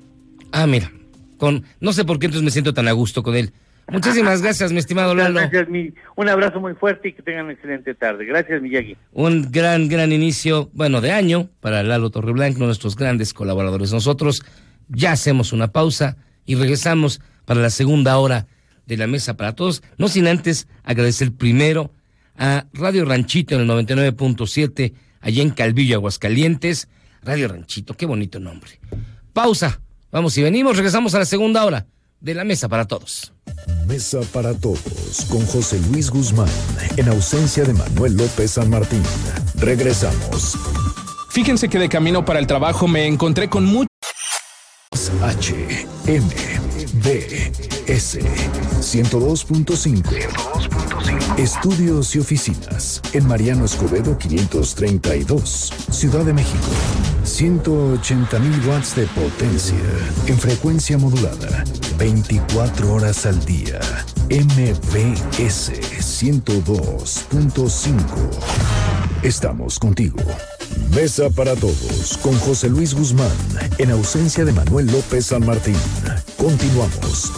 Ah, mira, con no sé por qué entonces me siento tan a gusto con él. Muchísimas gracias, mi estimado Lalo. Gracias, mi, un abrazo muy fuerte y que tengan una excelente tarde. Gracias, Miyagi. Un gran, gran inicio, bueno, de año para Lalo Torreblanco, nuestros grandes colaboradores. Nosotros ya hacemos una pausa y regresamos para la segunda hora de la mesa para todos. No sin antes agradecer primero a Radio Ranchito en el 99.7, allá en Calvillo, Aguascalientes. Radio Ranchito, qué bonito nombre. Pausa. Vamos y venimos, regresamos a la segunda hora de la mesa para todos. Mesa para todos con José Luis Guzmán en ausencia de Manuel López San Martín. Regresamos. Fíjense que de camino para el trabajo me encontré con muchos H M B S 102.5 Estudios y oficinas en Mariano Escobedo 532, Ciudad de México. 180 mil watts de potencia en frecuencia modulada, 24 horas al día. MBS 102.5. Estamos contigo. Mesa para todos con José Luis Guzmán en ausencia de Manuel López San Martín. Continuamos.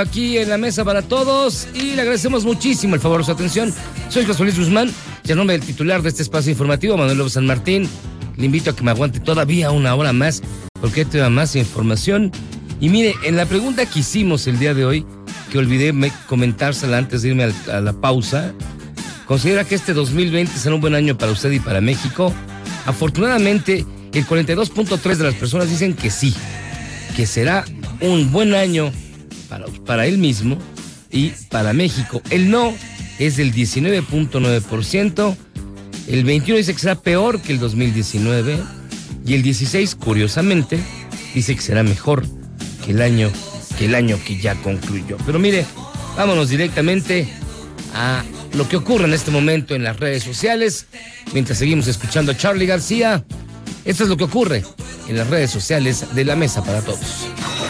Aquí en la mesa para todos y le agradecemos muchísimo el favor de su atención. Soy José Luis Guzmán y en nombre del titular de este espacio informativo, Manuel López San Martín, le invito a que me aguante todavía una hora más porque te da más información. Y mire, en la pregunta que hicimos el día de hoy, que olvidé comentársela antes de irme a la pausa, ¿considera que este 2020 será un buen año para usted y para México? Afortunadamente, el 42.3 de las personas dicen que sí, que será un buen año para, él mismo y para México. El no es del 19.9%, el 21 dice que será peor que el 2019 y el 16, curiosamente, dice que será mejor que el año que el año que ya concluyó. Pero mire, vámonos directamente a lo que ocurre en este momento en las redes sociales, mientras seguimos escuchando a Charlie García. Esto es lo que ocurre en las redes sociales de la Mesa para Todos.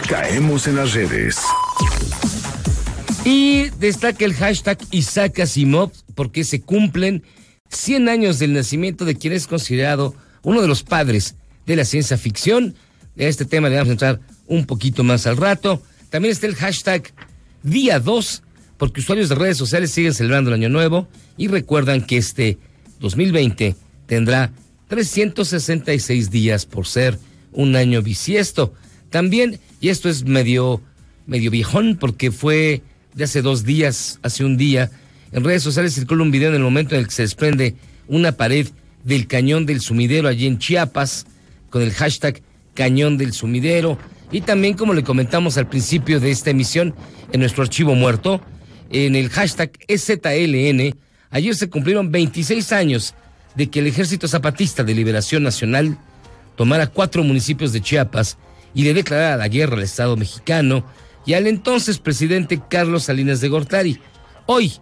Caemos en las redes. Y destaca el hashtag Isaac Asimov porque se cumplen 100 años del nacimiento de quien es considerado uno de los padres de la ciencia ficción. De este tema le vamos a entrar un poquito más al rato. También está el hashtag Día 2 porque usuarios de redes sociales siguen celebrando el año nuevo y recuerdan que este 2020 tendrá 366 días por ser un año bisiesto. También, y esto es medio, medio viejón porque fue de hace dos días, hace un día, en redes sociales circula un video en el momento en el que se desprende una pared del cañón del sumidero allí en Chiapas, con el hashtag cañón del sumidero, y también como le comentamos al principio de esta emisión, en nuestro archivo muerto, en el hashtag EZLN, ayer se cumplieron 26 años de que el Ejército Zapatista de Liberación Nacional tomara cuatro municipios de Chiapas y le declarara la guerra al Estado mexicano y al entonces presidente Carlos Salinas de Gortari. Hoy,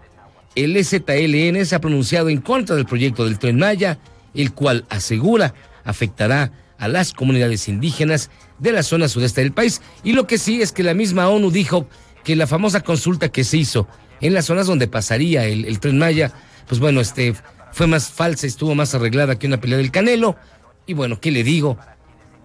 el EZLN se ha pronunciado en contra del proyecto del Tren Maya, el cual asegura afectará a las comunidades indígenas de la zona sudeste del país. Y lo que sí es que la misma ONU dijo que la famosa consulta que se hizo en las zonas donde pasaría el, el Tren Maya, pues bueno, este fue más falsa, estuvo más arreglada que una pelea del Canelo. Y bueno, ¿qué le digo?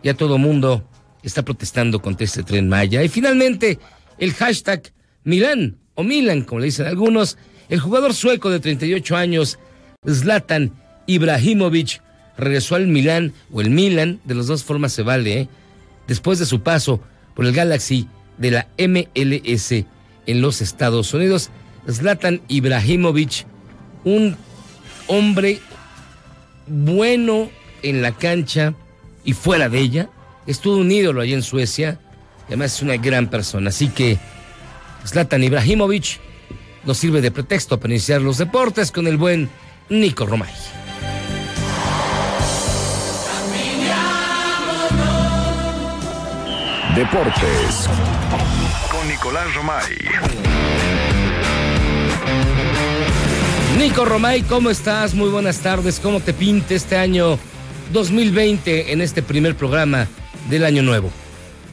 Ya todo mundo está protestando contra este tren Maya. Y finalmente, el hashtag Milán, o Milan, como le dicen algunos, el jugador sueco de 38 años, Zlatan Ibrahimovic, regresó al Milán, o el Milan, de las dos formas se vale, ¿eh? después de su paso por el Galaxy de la MLS en los Estados Unidos. Zlatan Ibrahimovic, un hombre bueno en la cancha y fuera de ella. Es todo un ídolo allá en Suecia. Y además es una gran persona. Así que Zlatan Ibrahimovic nos sirve de pretexto para iniciar los deportes con el buen Nico Romay. Deportes Con Nicolás Romay. Nico Romay, ¿cómo estás? Muy buenas tardes. ¿Cómo te pinta este año 2020 en este primer programa del año nuevo?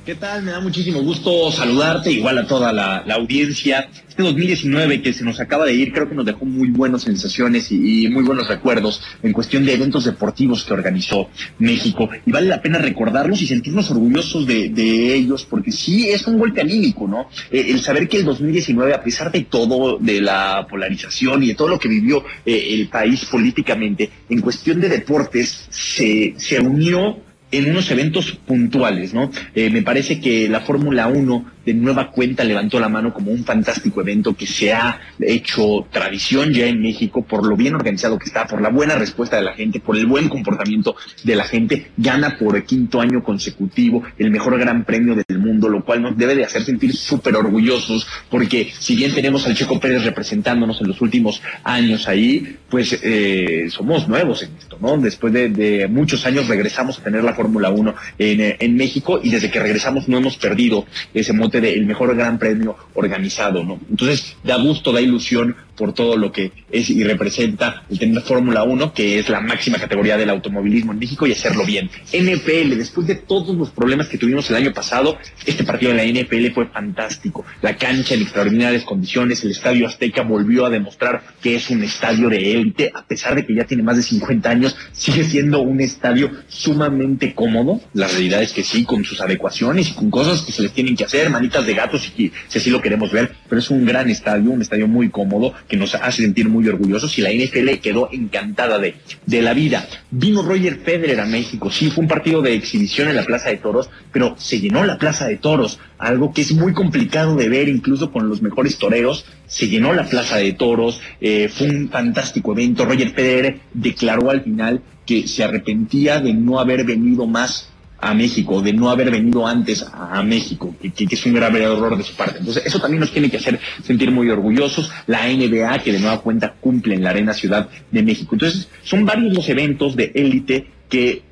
¿Qué tal? Me da muchísimo gusto saludarte, igual a toda la, audiencia. Este 2019 que se nos acaba de ir, creo que nos dejó muy buenas sensaciones y, muy buenos recuerdos en cuestión de eventos deportivos que organizó México. Y vale la pena recordarlos y sentirnos orgullosos de, de ellos, porque sí es un golpe anímico, ¿no? Eh, el saber que el 2019, a pesar de todo, de la polarización y de todo lo que vivió eh, el país políticamente, en cuestión de deportes, se, se unió en unos eventos puntuales, ¿no? Eh, me parece que la Fórmula 1 de nueva cuenta levantó la mano como un fantástico evento que se ha hecho tradición ya en México por lo bien organizado que está, por la buena respuesta de la gente, por el buen comportamiento de la gente. Gana por quinto año consecutivo el mejor gran premio del mundo, lo cual nos debe de hacer sentir súper orgullosos porque si bien tenemos al Checo Pérez representándonos en los últimos años ahí, pues eh, somos nuevos en esto, ¿no? Después de, de, muchos años regresamos a tener la Fórmula 1 en, en México y desde que regresamos no hemos perdido ese mote del mejor gran premio organizado, ¿no? Entonces, da gusto, da ilusión por todo lo que es y representa el tener Fórmula 1, que es la máxima categoría del automovilismo en México, y hacerlo bien. NFL, después de todos los problemas que tuvimos el año pasado, este partido de la NFL fue fantástico. La cancha en extraordinarias condiciones, el Estadio Azteca volvió a demostrar que es un estadio de élite, a pesar de que ya tiene más de 50 años, sigue siendo un estadio sumamente cómodo. La realidad es que sí, con sus adecuaciones y con cosas que se les tienen que hacer, manitas de gatos, si así lo queremos ver, pero es un gran estadio, un estadio muy cómodo, que nos hace sentir muy orgullosos y la NFL quedó encantada de, de la vida. Vino Roger Federer a México, sí, fue un partido de exhibición en la Plaza de Toros, pero se llenó la Plaza de Toros, algo que es muy complicado de ver incluso con los mejores toreros, se llenó la Plaza de Toros, eh, fue un fantástico evento, Roger Federer declaró al final que se arrepentía de no haber venido más a México, de no haber venido antes a, México, que, que, es un grave error de su parte. Entonces, eso también nos tiene que hacer sentir muy orgullosos. La NBA, que de nueva cuenta cumple en la Arena Ciudad de México. Entonces, son varios los eventos de élite que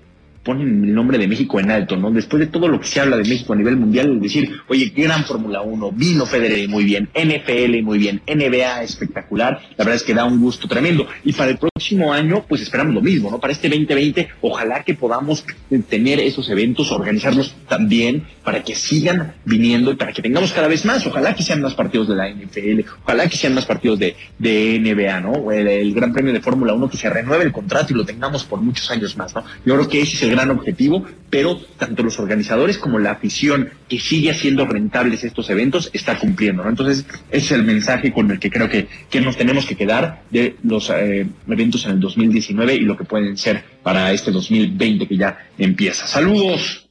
ponen el nombre de México en alto, ¿no? Después de todo lo que se habla de México a nivel mundial, decir, oye, gran Fórmula 1, vino Federer muy bien, NFL muy bien, NBA espectacular, la verdad es que da un gusto tremendo. Y para el próximo año, pues esperamos lo mismo, ¿no? Para este 2020, ojalá que podamos tener esos eventos, organizarlos también para que sigan viniendo y para que tengamos cada vez más. Ojalá que sean más partidos de la NFL, ojalá que sean más partidos de, NBA, ¿no? El, el Gran Premio de Fórmula 1, que se renueve el contrato y lo tengamos por muchos años más, ¿no? Yo creo que ese es gran objetivo, pero tanto los organizadores como la afición que sigue haciendo rentables estos eventos está cumpliendo, ¿no? Entonces, ese es el mensaje con el que creo que, que nos tenemos que quedar de los eh, eventos en el 2019 y lo que pueden ser para este 2020 que ya empieza. Saludos.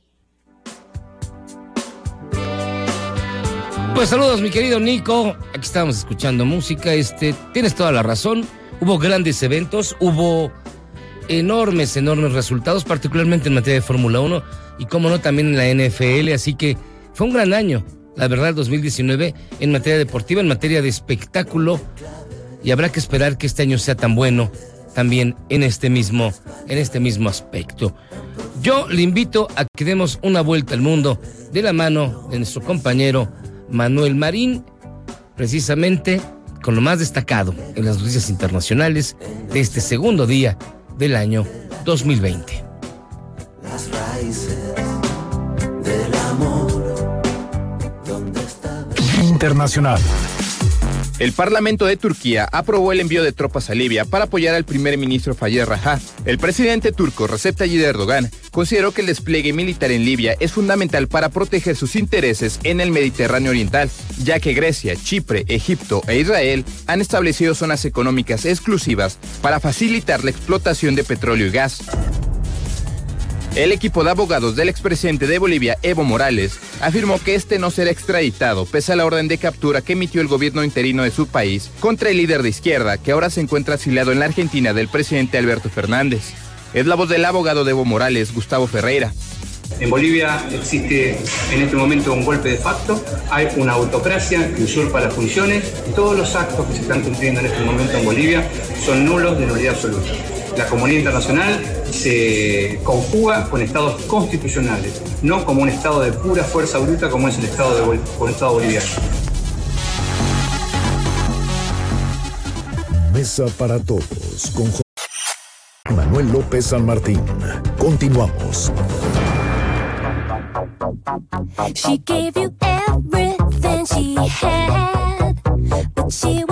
Pues saludos, mi querido Nico. Aquí estamos escuchando música. Este, tienes toda la razón. Hubo grandes eventos, hubo enormes, enormes resultados, particularmente en materia de Fórmula 1 y, como no, también en la NFL. Así que fue un gran año, la verdad, el 2019 en materia deportiva, en materia de espectáculo. Y habrá que esperar que este año sea tan bueno también en este mismo, en este mismo aspecto. Yo le invito a que demos una vuelta al mundo de la mano de nuestro compañero Manuel Marín, precisamente con lo más destacado en las noticias internacionales de este segundo día del año 2020. Las raíces del amor. Internacional. El Parlamento de Turquía aprobó el envío de tropas a Libia para apoyar al primer ministro Fayyad Raja. El presidente turco Recep Tayyip Erdogan consideró que el despliegue militar en Libia es fundamental para proteger sus intereses en el Mediterráneo Oriental, ya que Grecia, Chipre, Egipto e Israel han establecido zonas económicas exclusivas para facilitar la explotación de petróleo y gas. El equipo de abogados del expresidente de Bolivia, Evo Morales, afirmó que este no será extraditado pese a la orden de captura que emitió el gobierno interino de su país contra el líder de izquierda que ahora se encuentra asiliado en la Argentina del presidente Alberto Fernández. Es la voz del abogado de Evo Morales, Gustavo Ferreira. En Bolivia existe en este momento un golpe de facto, hay una autocracia que usurpa las funciones y todos los actos que se están cumpliendo en este momento en Bolivia son nulos de nulidad absoluta. La comunidad internacional se conjuga con estados constitucionales, no como un estado de pura fuerza bruta como es el estado, el estado boliviano. Mesa para todos con Manuel López San Martín. Continuamos. She gave you everything she had, but she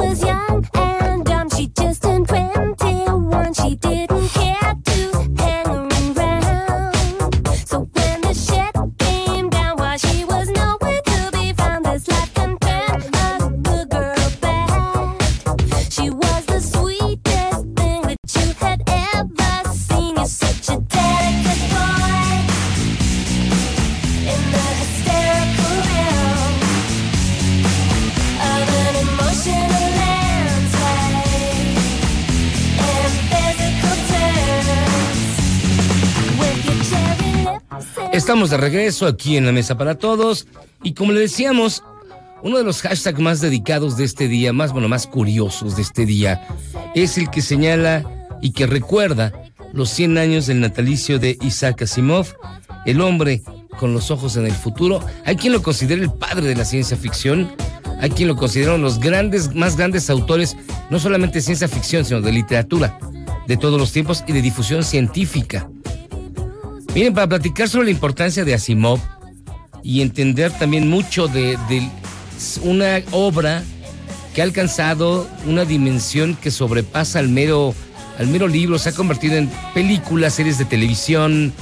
De regreso aquí en la mesa para todos y como le decíamos, uno de los hashtags más dedicados de este día, más bueno, más curiosos de este día, es el que señala y que recuerda los 100 años del natalicio de Isaac Asimov, el hombre con los ojos en el futuro. Hay quien lo considera el padre de la ciencia ficción, hay quien lo considera uno de los grandes, más grandes autores, no solamente de ciencia ficción, sino de literatura de todos los tiempos y de difusión científica. Miren, para platicar sobre la importancia de Asimov y entender también mucho de, una obra que ha alcanzado una dimensión que sobrepasa al mero, al mero libro, se ha convertido en películas, series de televisión.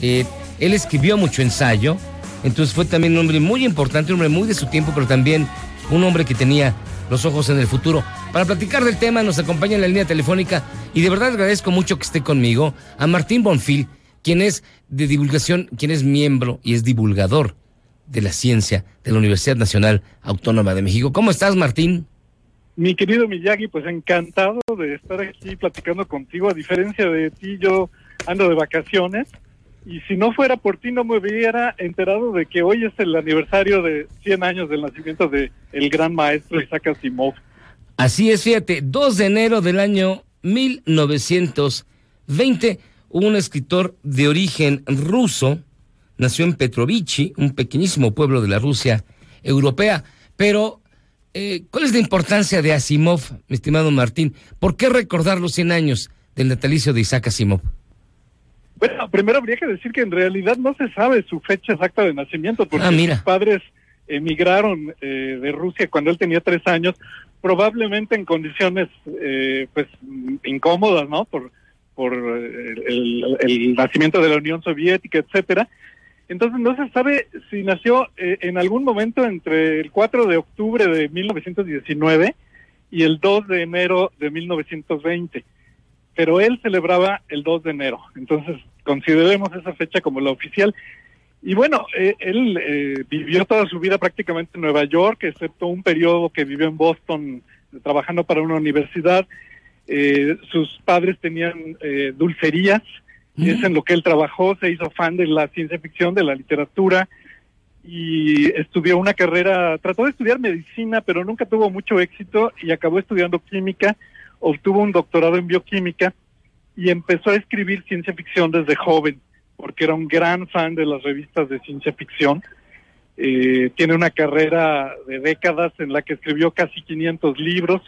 Eh, él escribió mucho ensayo, entonces fue también un hombre muy importante, un hombre muy de su tiempo, pero también un hombre que tenía los ojos en el futuro. Para platicar del tema nos acompaña en la línea telefónica y de verdad agradezco mucho que esté conmigo a Martín Bonfil, quien es de divulgación, quien es miembro y es divulgador de la ciencia de la Universidad Nacional Autónoma de México. ¿Cómo estás, Martín? Mi querido Miyagi, pues encantado de estar aquí platicando contigo. A diferencia de ti, yo ando de vacaciones y si no fuera por ti no me hubiera enterado de que hoy es el aniversario de 100 años del nacimiento de el gran maestro Isaac Asimov. Así es, fíjate, 2 de enero del año 1920, un escritor de origen ruso, nació en Petrovichi, un pequeñísimo pueblo de la Rusia europea, pero eh, ¿cuál es la importancia de Asimov, mi estimado Martín? ¿Por qué recordar los 100 años del natalicio de Isaac Asimov? Bueno, primero habría que decir que en realidad no se sabe su fecha exacta de nacimiento, porque Ah, mira. sus padres emigraron eh, de Rusia cuando él tenía tres años, probablemente en condiciones eh, pues incómodas, ¿no? Por, por el, nacimiento de la Unión Soviética, etcétera. Entonces no se sabe si nació eh, en algún momento entre el 4 de octubre de 1919 y el 2 de enero de 1920 pero él celebraba el 2 de enero. Entonces, consideremos esa fecha como la oficial. Y bueno, eh, él eh, vivió toda su vida prácticamente en Nueva York, excepto un periodo que vivió en Boston trabajando para una universidad. Eh, sus padres tenían eh, dulcerías, y es en lo que él trabajó, se hizo fan de la ciencia ficción, de la literatura, y estudió una carrera, trató de estudiar medicina, pero nunca tuvo mucho éxito y acabó estudiando química obtuvo un doctorado en bioquímica y empezó a escribir ciencia ficción desde joven, porque era un gran fan de las revistas de ciencia ficción. Eh, tiene una carrera de décadas en la que escribió casi 500 libros,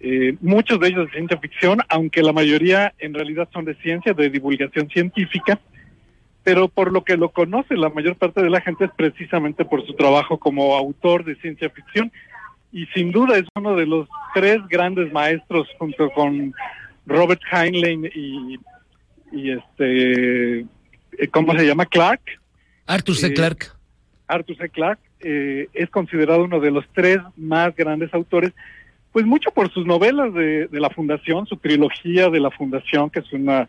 eh, muchos de ellos de ciencia ficción, aunque la mayoría en realidad son de ciencia, de divulgación científica, pero por lo que lo conoce la mayor parte de la gente es precisamente por su trabajo como autor de ciencia ficción y sin duda es uno de los tres grandes maestros junto con Robert Heinlein y, y este, eh, ¿cómo se llama? Clark. Arthur C. Eh, Clarke. Arthur C. Clarke eh, es considerado uno de los tres más grandes autores, pues mucho por sus novelas de, de la Fundación, su trilogía de la Fundación, que es una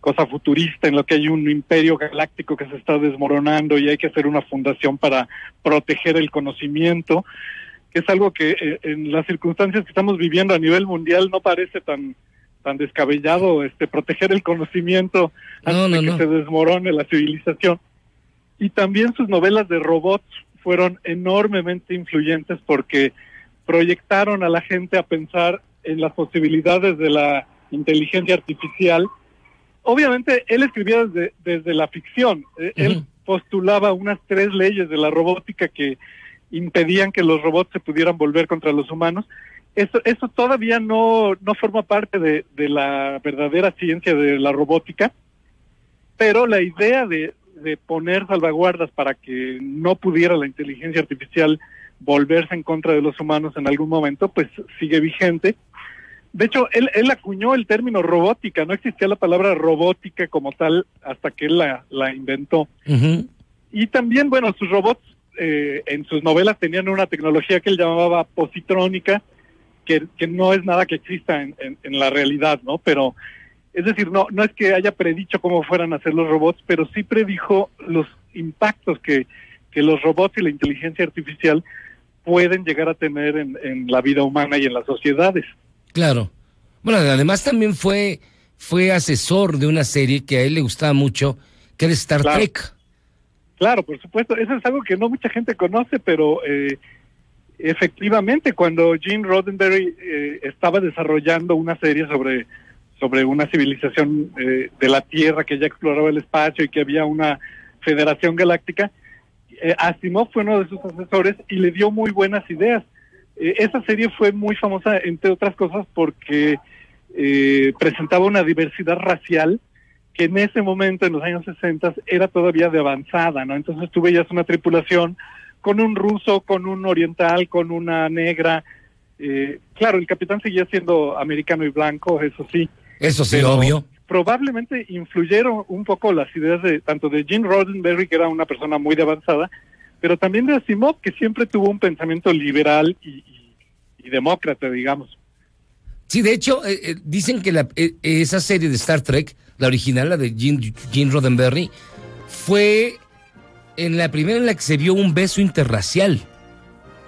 cosa futurista en lo que hay un imperio galáctico que se está desmoronando y hay que hacer una fundación para proteger el conocimiento, que es algo que eh, en las circunstancias que estamos viviendo a nivel mundial no parece tan tan descabellado este proteger el conocimiento antes de que se desmorone la civilización. Y también sus novelas de robots fueron enormemente influyentes porque proyectaron a la gente a pensar en las posibilidades de la inteligencia artificial. Obviamente él escribía desde, desde la ficción, Eh, él postulaba unas tres leyes de la robótica que impedían que los robots se pudieran volver contra los humanos. Eso, eso todavía no, no forma parte de, de la verdadera ciencia de la robótica, pero la idea de, de poner salvaguardas para que no pudiera la inteligencia artificial volverse en contra de los humanos en algún momento, pues sigue vigente. De hecho, él, él acuñó el término robótica, no existía la palabra robótica como tal hasta que él la, la inventó. Y también, bueno, sus robots eh, en sus novelas tenían una tecnología que él llamaba positrónica, que, que no es nada que exista en, en- en la realidad, ¿no? Pero, es decir, no, no es que haya predicho cómo fueran a ser los robots, pero sí predijo los impactos que, que los robots y la inteligencia artificial pueden llegar a tener en, en la vida humana y en las sociedades. Claro. Bueno, además también fue, fue asesor de una serie que a él le gustaba mucho, que era Star Claro. Trek. Claro, por supuesto, eso es algo que no mucha gente conoce, pero eh, efectivamente cuando Gene Roddenberry eh, estaba desarrollando una serie sobre, sobre una civilización eh, de la Tierra que ya exploraba el espacio y que había una federación galáctica, eh, Asimov fue uno de sus asesores y le dio muy buenas ideas. Eh, esa serie fue muy famosa, entre otras cosas, porque eh, presentaba una diversidad racial que en ese momento, en los años 60, era todavía de avanzada, ¿no? Entonces tú veías una tripulación con un ruso, con un oriental, con una negra. eh, claro, el capitán seguía siendo americano y blanco, eso sí. Eso sí, Pero obvio. Probablemente influyeron un poco las ideas de tanto de Gene Roddenberry, que era una persona muy de avanzada, pero también de Asimov, que siempre tuvo un pensamiento liberal y, y- y demócrata, digamos. Sí, de hecho, eh, eh, dicen que la- eh, esa serie de Star Trek, la original, la de Gene, Gene Roddenberry, fue en la primera en la que se vio un beso interracial.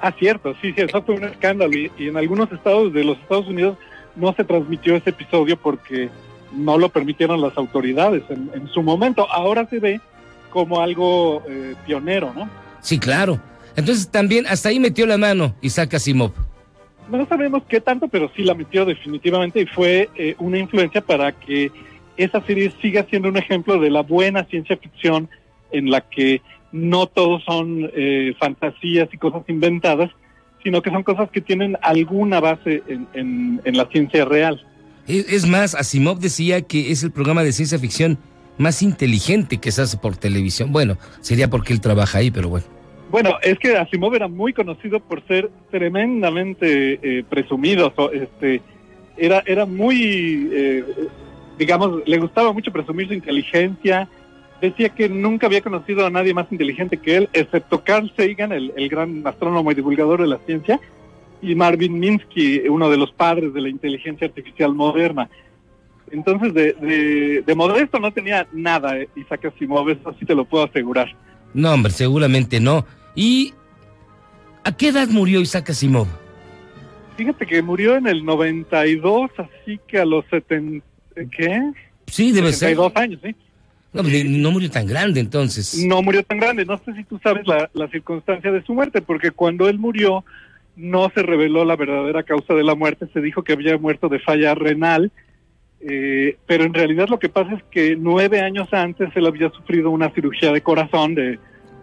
Ah, cierto, sí, sí, eso fue un escándalo y, y en algunos estados de los Estados Unidos no se transmitió ese episodio porque no lo permitieron las autoridades en, en su momento. Ahora se ve como algo eh, pionero, ¿no? Sí, claro. Entonces también hasta ahí metió la mano Isaac Asimov. No sabemos qué tanto, pero sí la metió definitivamente y fue eh, una influencia para que esa serie siga siendo un ejemplo de la buena ciencia ficción en la que no todos son eh, fantasías y cosas inventadas, sino que son cosas que tienen alguna base en, en- en la ciencia real. Es, más, Asimov decía que es el programa de ciencia ficción más inteligente que se hace por televisión. Bueno, sería porque él trabaja ahí, pero bueno. Bueno, es que Asimov era muy conocido por ser tremendamente eh, presumido. este, era, era muy, eh, digamos, le gustaba mucho presumir su inteligencia. Decía que nunca había conocido a nadie más inteligente que él, excepto Carl Sagan, el gran astrónomo y divulgador de la ciencia, y Marvin Minsky, uno de los padres de la inteligencia artificial moderna. Entonces, de, de, de modesto no tenía nada eh, Isaac Asimov, eso sí te lo puedo asegurar. No, hombre, seguramente no. ¿Y a qué edad murió Isaac Asimov? Fíjate que murió en el 92, así que a los 70, ¿qué? Sí, debe ser. 72 años, sí. No, pues, no murió tan grande entonces. No murió tan grande, no sé si tú sabes la, la circunstancia de su muerte, porque cuando él murió, no se reveló la verdadera causa de la muerte, se dijo que había muerto de falla renal, eh, pero en realidad lo que pasa es que nueve años antes él había sufrido una cirugía de corazón de,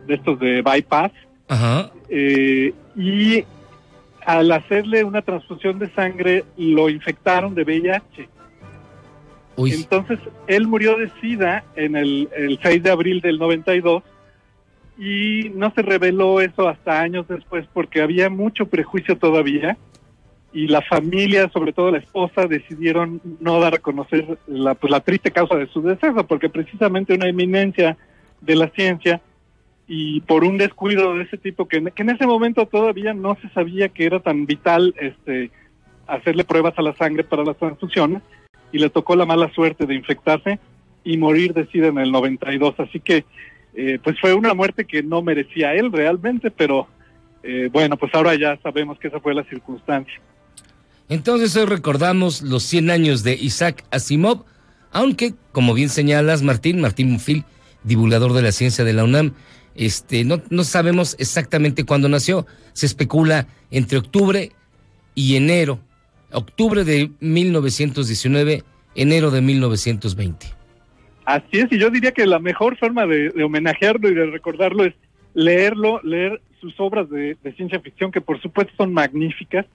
de estos de bypass Ajá. eh, y al hacerle una transfusión de sangre lo infectaron de VIH. Uy. Entonces él murió de SIDA en el, el 6 de abril del 92 y no se reveló eso hasta años después porque había mucho prejuicio todavía y la familia, sobre todo la esposa, decidieron no dar a conocer la, pues, la triste causa de su deceso porque precisamente una eminencia de la ciencia y por un descuido de ese tipo que, que en ese momento todavía no se sabía que era tan vital este hacerle pruebas a la sangre para las transfusiones y le tocó la mala suerte de infectarse y morir de en el 92 así que eh, pues fue una muerte que no merecía él realmente pero eh, bueno pues ahora ya sabemos que esa fue la circunstancia Entonces hoy recordamos los 100 años de Isaac Asimov, aunque, como bien señalas, Martín, Martín Mufil, divulgador de la ciencia de la UNAM, este, no, no sabemos exactamente cuándo nació. Se especula entre octubre y enero. Octubre de 1919, enero de 1920. Así es, y yo diría que la mejor forma de, de homenajearlo y de recordarlo es leerlo, leer sus obras de, de ciencia ficción, que por supuesto son magníficas.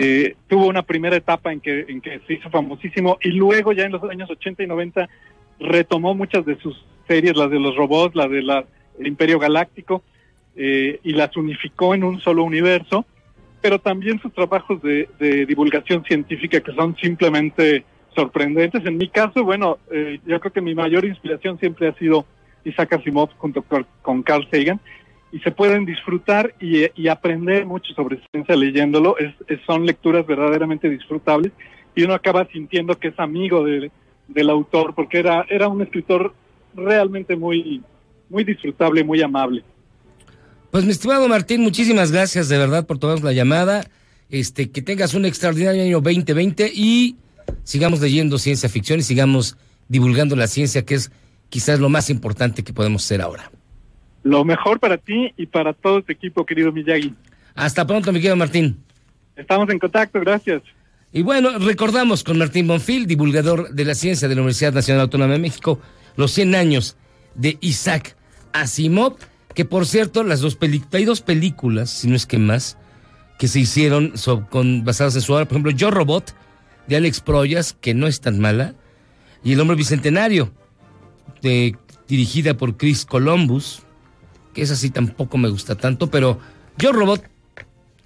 Eh, tuvo una primera etapa en que, en que se hizo famosísimo y luego ya en los años 80 y 90 retomó muchas de sus series, las de los robots, la de la el Imperio Galáctico, eh, y las unificó en un solo universo, pero también sus trabajos de, de divulgación científica que son simplemente sorprendentes. En mi caso, bueno, eh, yo creo que mi mayor inspiración siempre ha sido Isaac Asimov junto con, Carl Sagan, y se pueden disfrutar y, y aprender mucho sobre ciencia leyéndolo. Es, es- son lecturas verdaderamente disfrutables y uno acaba sintiendo que es amigo de- del autor porque era, era un escritor realmente muy, muy disfrutable, muy amable. Pues mi estimado Martín, muchísimas gracias de verdad por tomarnos la llamada. Este, que tengas un extraordinario año 2020 y sigamos leyendo ciencia ficción y sigamos divulgando la ciencia, que es quizás lo más importante que podemos hacer ahora. Lo mejor para ti y para todo tu equipo, querido Miyagi. Hasta pronto, mi querido Martín. Estamos en contacto, gracias. Y bueno, recordamos con Martín Bonfil, divulgador de la ciencia de la Universidad Nacional Autónoma de México, los 100 años de Isaac Asimov, que por cierto, las dos hay dos películas, si no es que más, que se hicieron so- con, basadas en su obra. Por ejemplo, Yo Robot, de Alex Proyas, que no es tan mala, y El Hombre Bicentenario, de- dirigida por Chris Columbus, que esa sí tampoco me gusta tanto, pero Yo Robot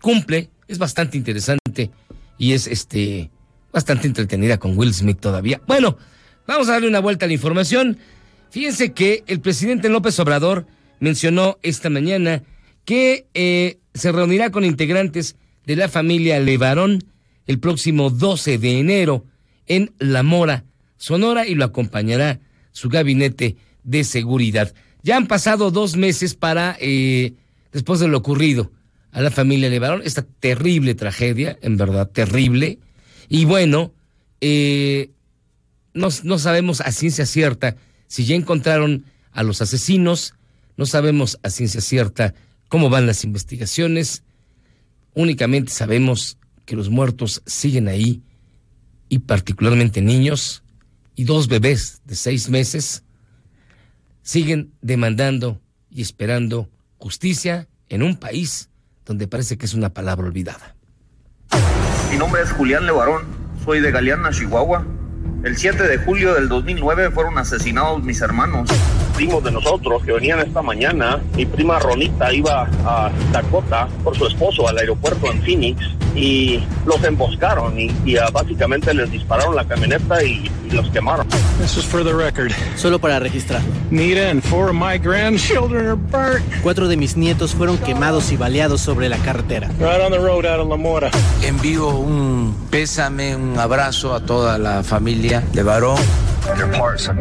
cumple, es bastante interesante y es este bastante entretenida con Will Smith todavía. Bueno, vamos a darle una vuelta a la información. Fíjense que el presidente López Obrador mencionó esta mañana que eh, se reunirá con integrantes de la familia Levarón el próximo 12 de enero en La Mora, Sonora, y lo acompañará su gabinete de seguridad. Ya han pasado dos meses para, eh, después de lo ocurrido a la familia Levarón, esta terrible tragedia, en verdad terrible, y bueno, eh, no, no sabemos a ciencia cierta si ya encontraron a los asesinos, no sabemos a ciencia cierta cómo van las investigaciones, únicamente sabemos que los muertos siguen ahí, y particularmente niños, y dos bebés de seis meses, siguen demandando y esperando justicia en un país donde parece que es una palabra olvidada. Mi nombre es Julián Levarón, soy de Galeana, Chihuahua. El 7 de julio del 2009 fueron asesinados mis hermanos. Primos de nosotros que venían esta mañana. Mi prima Ronita iba a Dakota por su esposo al aeropuerto en Phoenix y los emboscaron y, y, ah, básicamente les dispararon la camioneta y, y los quemaron. This is for the record. Solo para registrar. Nita and four of my grandchildren are burnt. Cuatro de mis nietos fueron quemados y baleados sobre la carretera. Right on the road out of La Mora. Envío un pésame, un abrazo a toda la familia de Varón.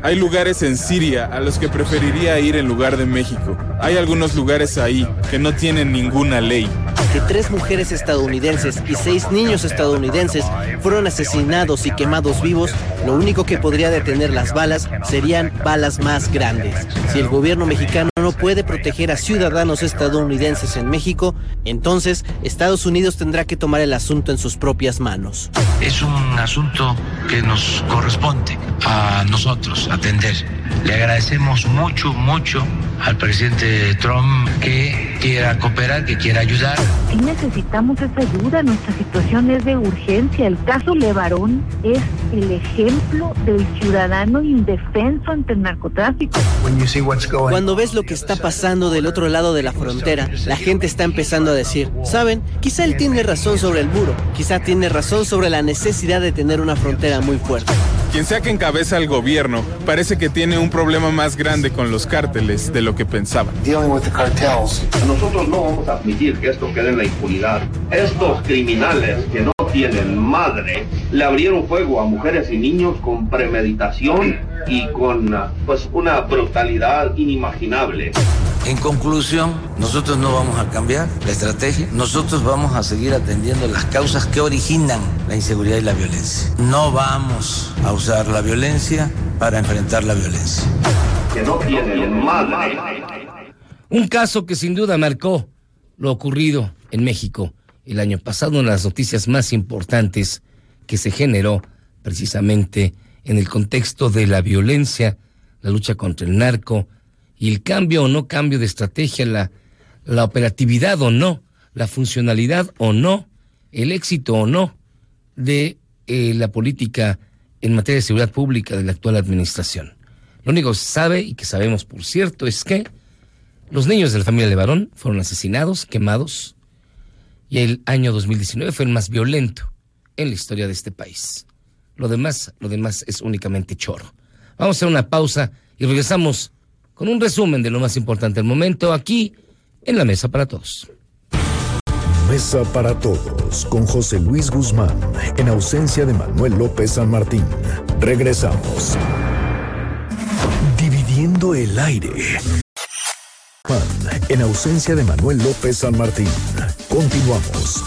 Hay lugares en Siria a los que preferiría ir en lugar de México. Hay algunos lugares ahí que no tienen ninguna ley. Que tres mujeres estadounidenses y seis niños estadounidenses fueron asesinados y quemados vivos, lo único que podría detener las balas serían balas más grandes. Si el gobierno mexicano no puede proteger a ciudadanos estadounidenses en México, entonces Estados Unidos tendrá que tomar el asunto en sus propias manos. Es un asunto que nos corresponde a nosotros atender. Le agradecemos mucho, mucho al presidente Trump que quiera cooperar, que quiera ayudar. Sí necesitamos esa ayuda, nuestra situación es de urgencia. El caso Levarón es el ejemplo del ciudadano indefenso ante el narcotráfico. Cuando ves lo que está pasando del otro lado de la frontera, la gente está empezando a decir, ¿saben? Quizá él tiene razón sobre el muro, quizá tiene razón sobre la necesidad de tener una frontera muy fuerte. Quien sea que encabeza el gobierno parece que tiene un problema más grande con los cárteles de lo que pensaba. Nosotros no vamos a admitir que esto quede en la impunidad. Estos criminales que no tienen madre le abrieron fuego a mujeres y niños con premeditación y con ah, pues una brutalidad inimaginable. En conclusión, nosotros no vamos a cambiar la estrategia, nosotros vamos a seguir atendiendo las causas que originan la inseguridad y la violencia. No vamos a usar la violencia para enfrentar la violencia. Que no madre. Un caso que sin duda marcó lo ocurrido en México el año pasado, una de las noticias más importantes que se generó precisamente en el contexto de la violencia, la lucha contra el narco y el cambio o no cambio de estrategia, la, la operatividad o no, la funcionalidad o no, el éxito o no de eh, la política en materia de seguridad pública de la actual administración. Lo único que se sabe y que sabemos por cierto es que los niños de la familia Levarón fueron asesinados, quemados, y el año 2019 fue el más violento en la historia de este país. Lo demás, lo demás es únicamente choro. Vamos a hacer una pausa y regresamos con un resumen de lo más importante del momento aquí en la mesa para todos. Mesa para todos con José Luis Guzmán en ausencia de Manuel López San Martín. Regresamos. Dividiendo el aire. En ausencia de Manuel López San Martín. Continuamos.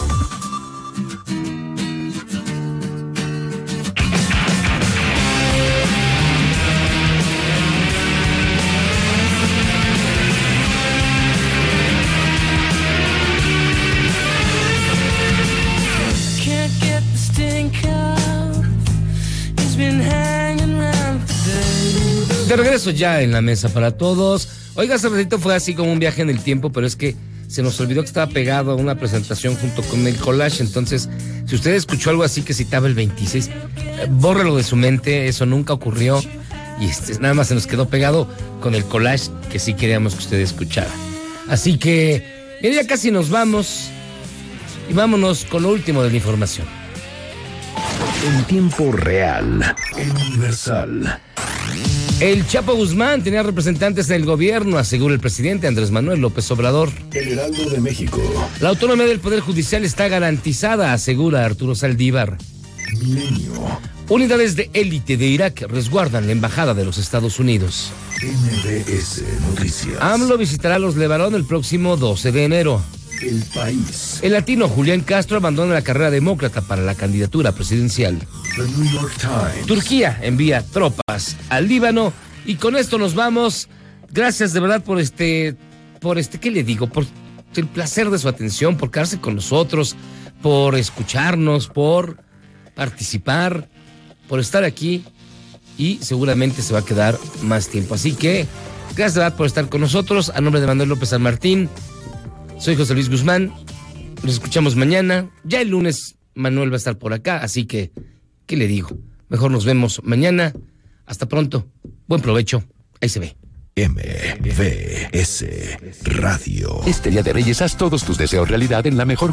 De regreso ya en la mesa para todos. Oiga, hace ratito fue así como un viaje en el tiempo, pero es que se nos olvidó que estaba pegado a una presentación junto con el collage. Entonces, si usted escuchó algo así que citaba el 26, eh, bórrelo de su mente, eso nunca ocurrió. Y este, nada más se nos quedó pegado con el collage que sí queríamos que usted escuchara. Así que, mire, ya casi nos vamos. Y vámonos con lo último de la información. En tiempo real. Universal. El Chapo Guzmán tenía representantes en el gobierno, asegura el presidente Andrés Manuel López Obrador. El Heraldo de México. La autonomía del Poder Judicial está garantizada, asegura Arturo Saldívar. Milenio. Unidades de élite de Irak resguardan la embajada de los Estados Unidos. MBS Noticias. AMLO visitará los Levarón el próximo 12 de enero. El país. El latino Julián Castro abandona la carrera demócrata para la candidatura presidencial. The New York Times. Turquía envía tropas al Líbano y con esto nos vamos. Gracias de verdad por este, por este, ¿qué le digo? Por el placer de su atención, por quedarse con nosotros, por escucharnos, por participar, por estar aquí y seguramente se va a quedar más tiempo. Así que gracias de verdad por estar con nosotros. A nombre de Manuel López San Martín, soy José Luis Guzmán. Nos escuchamos mañana. Ya el lunes Manuel va a estar por acá, así que, ¿qué le digo? Mejor nos vemos mañana. Hasta pronto. Buen provecho. Ahí se ve. MBS Radio. Este día de Reyes haz todos tus deseos realidad en la mejor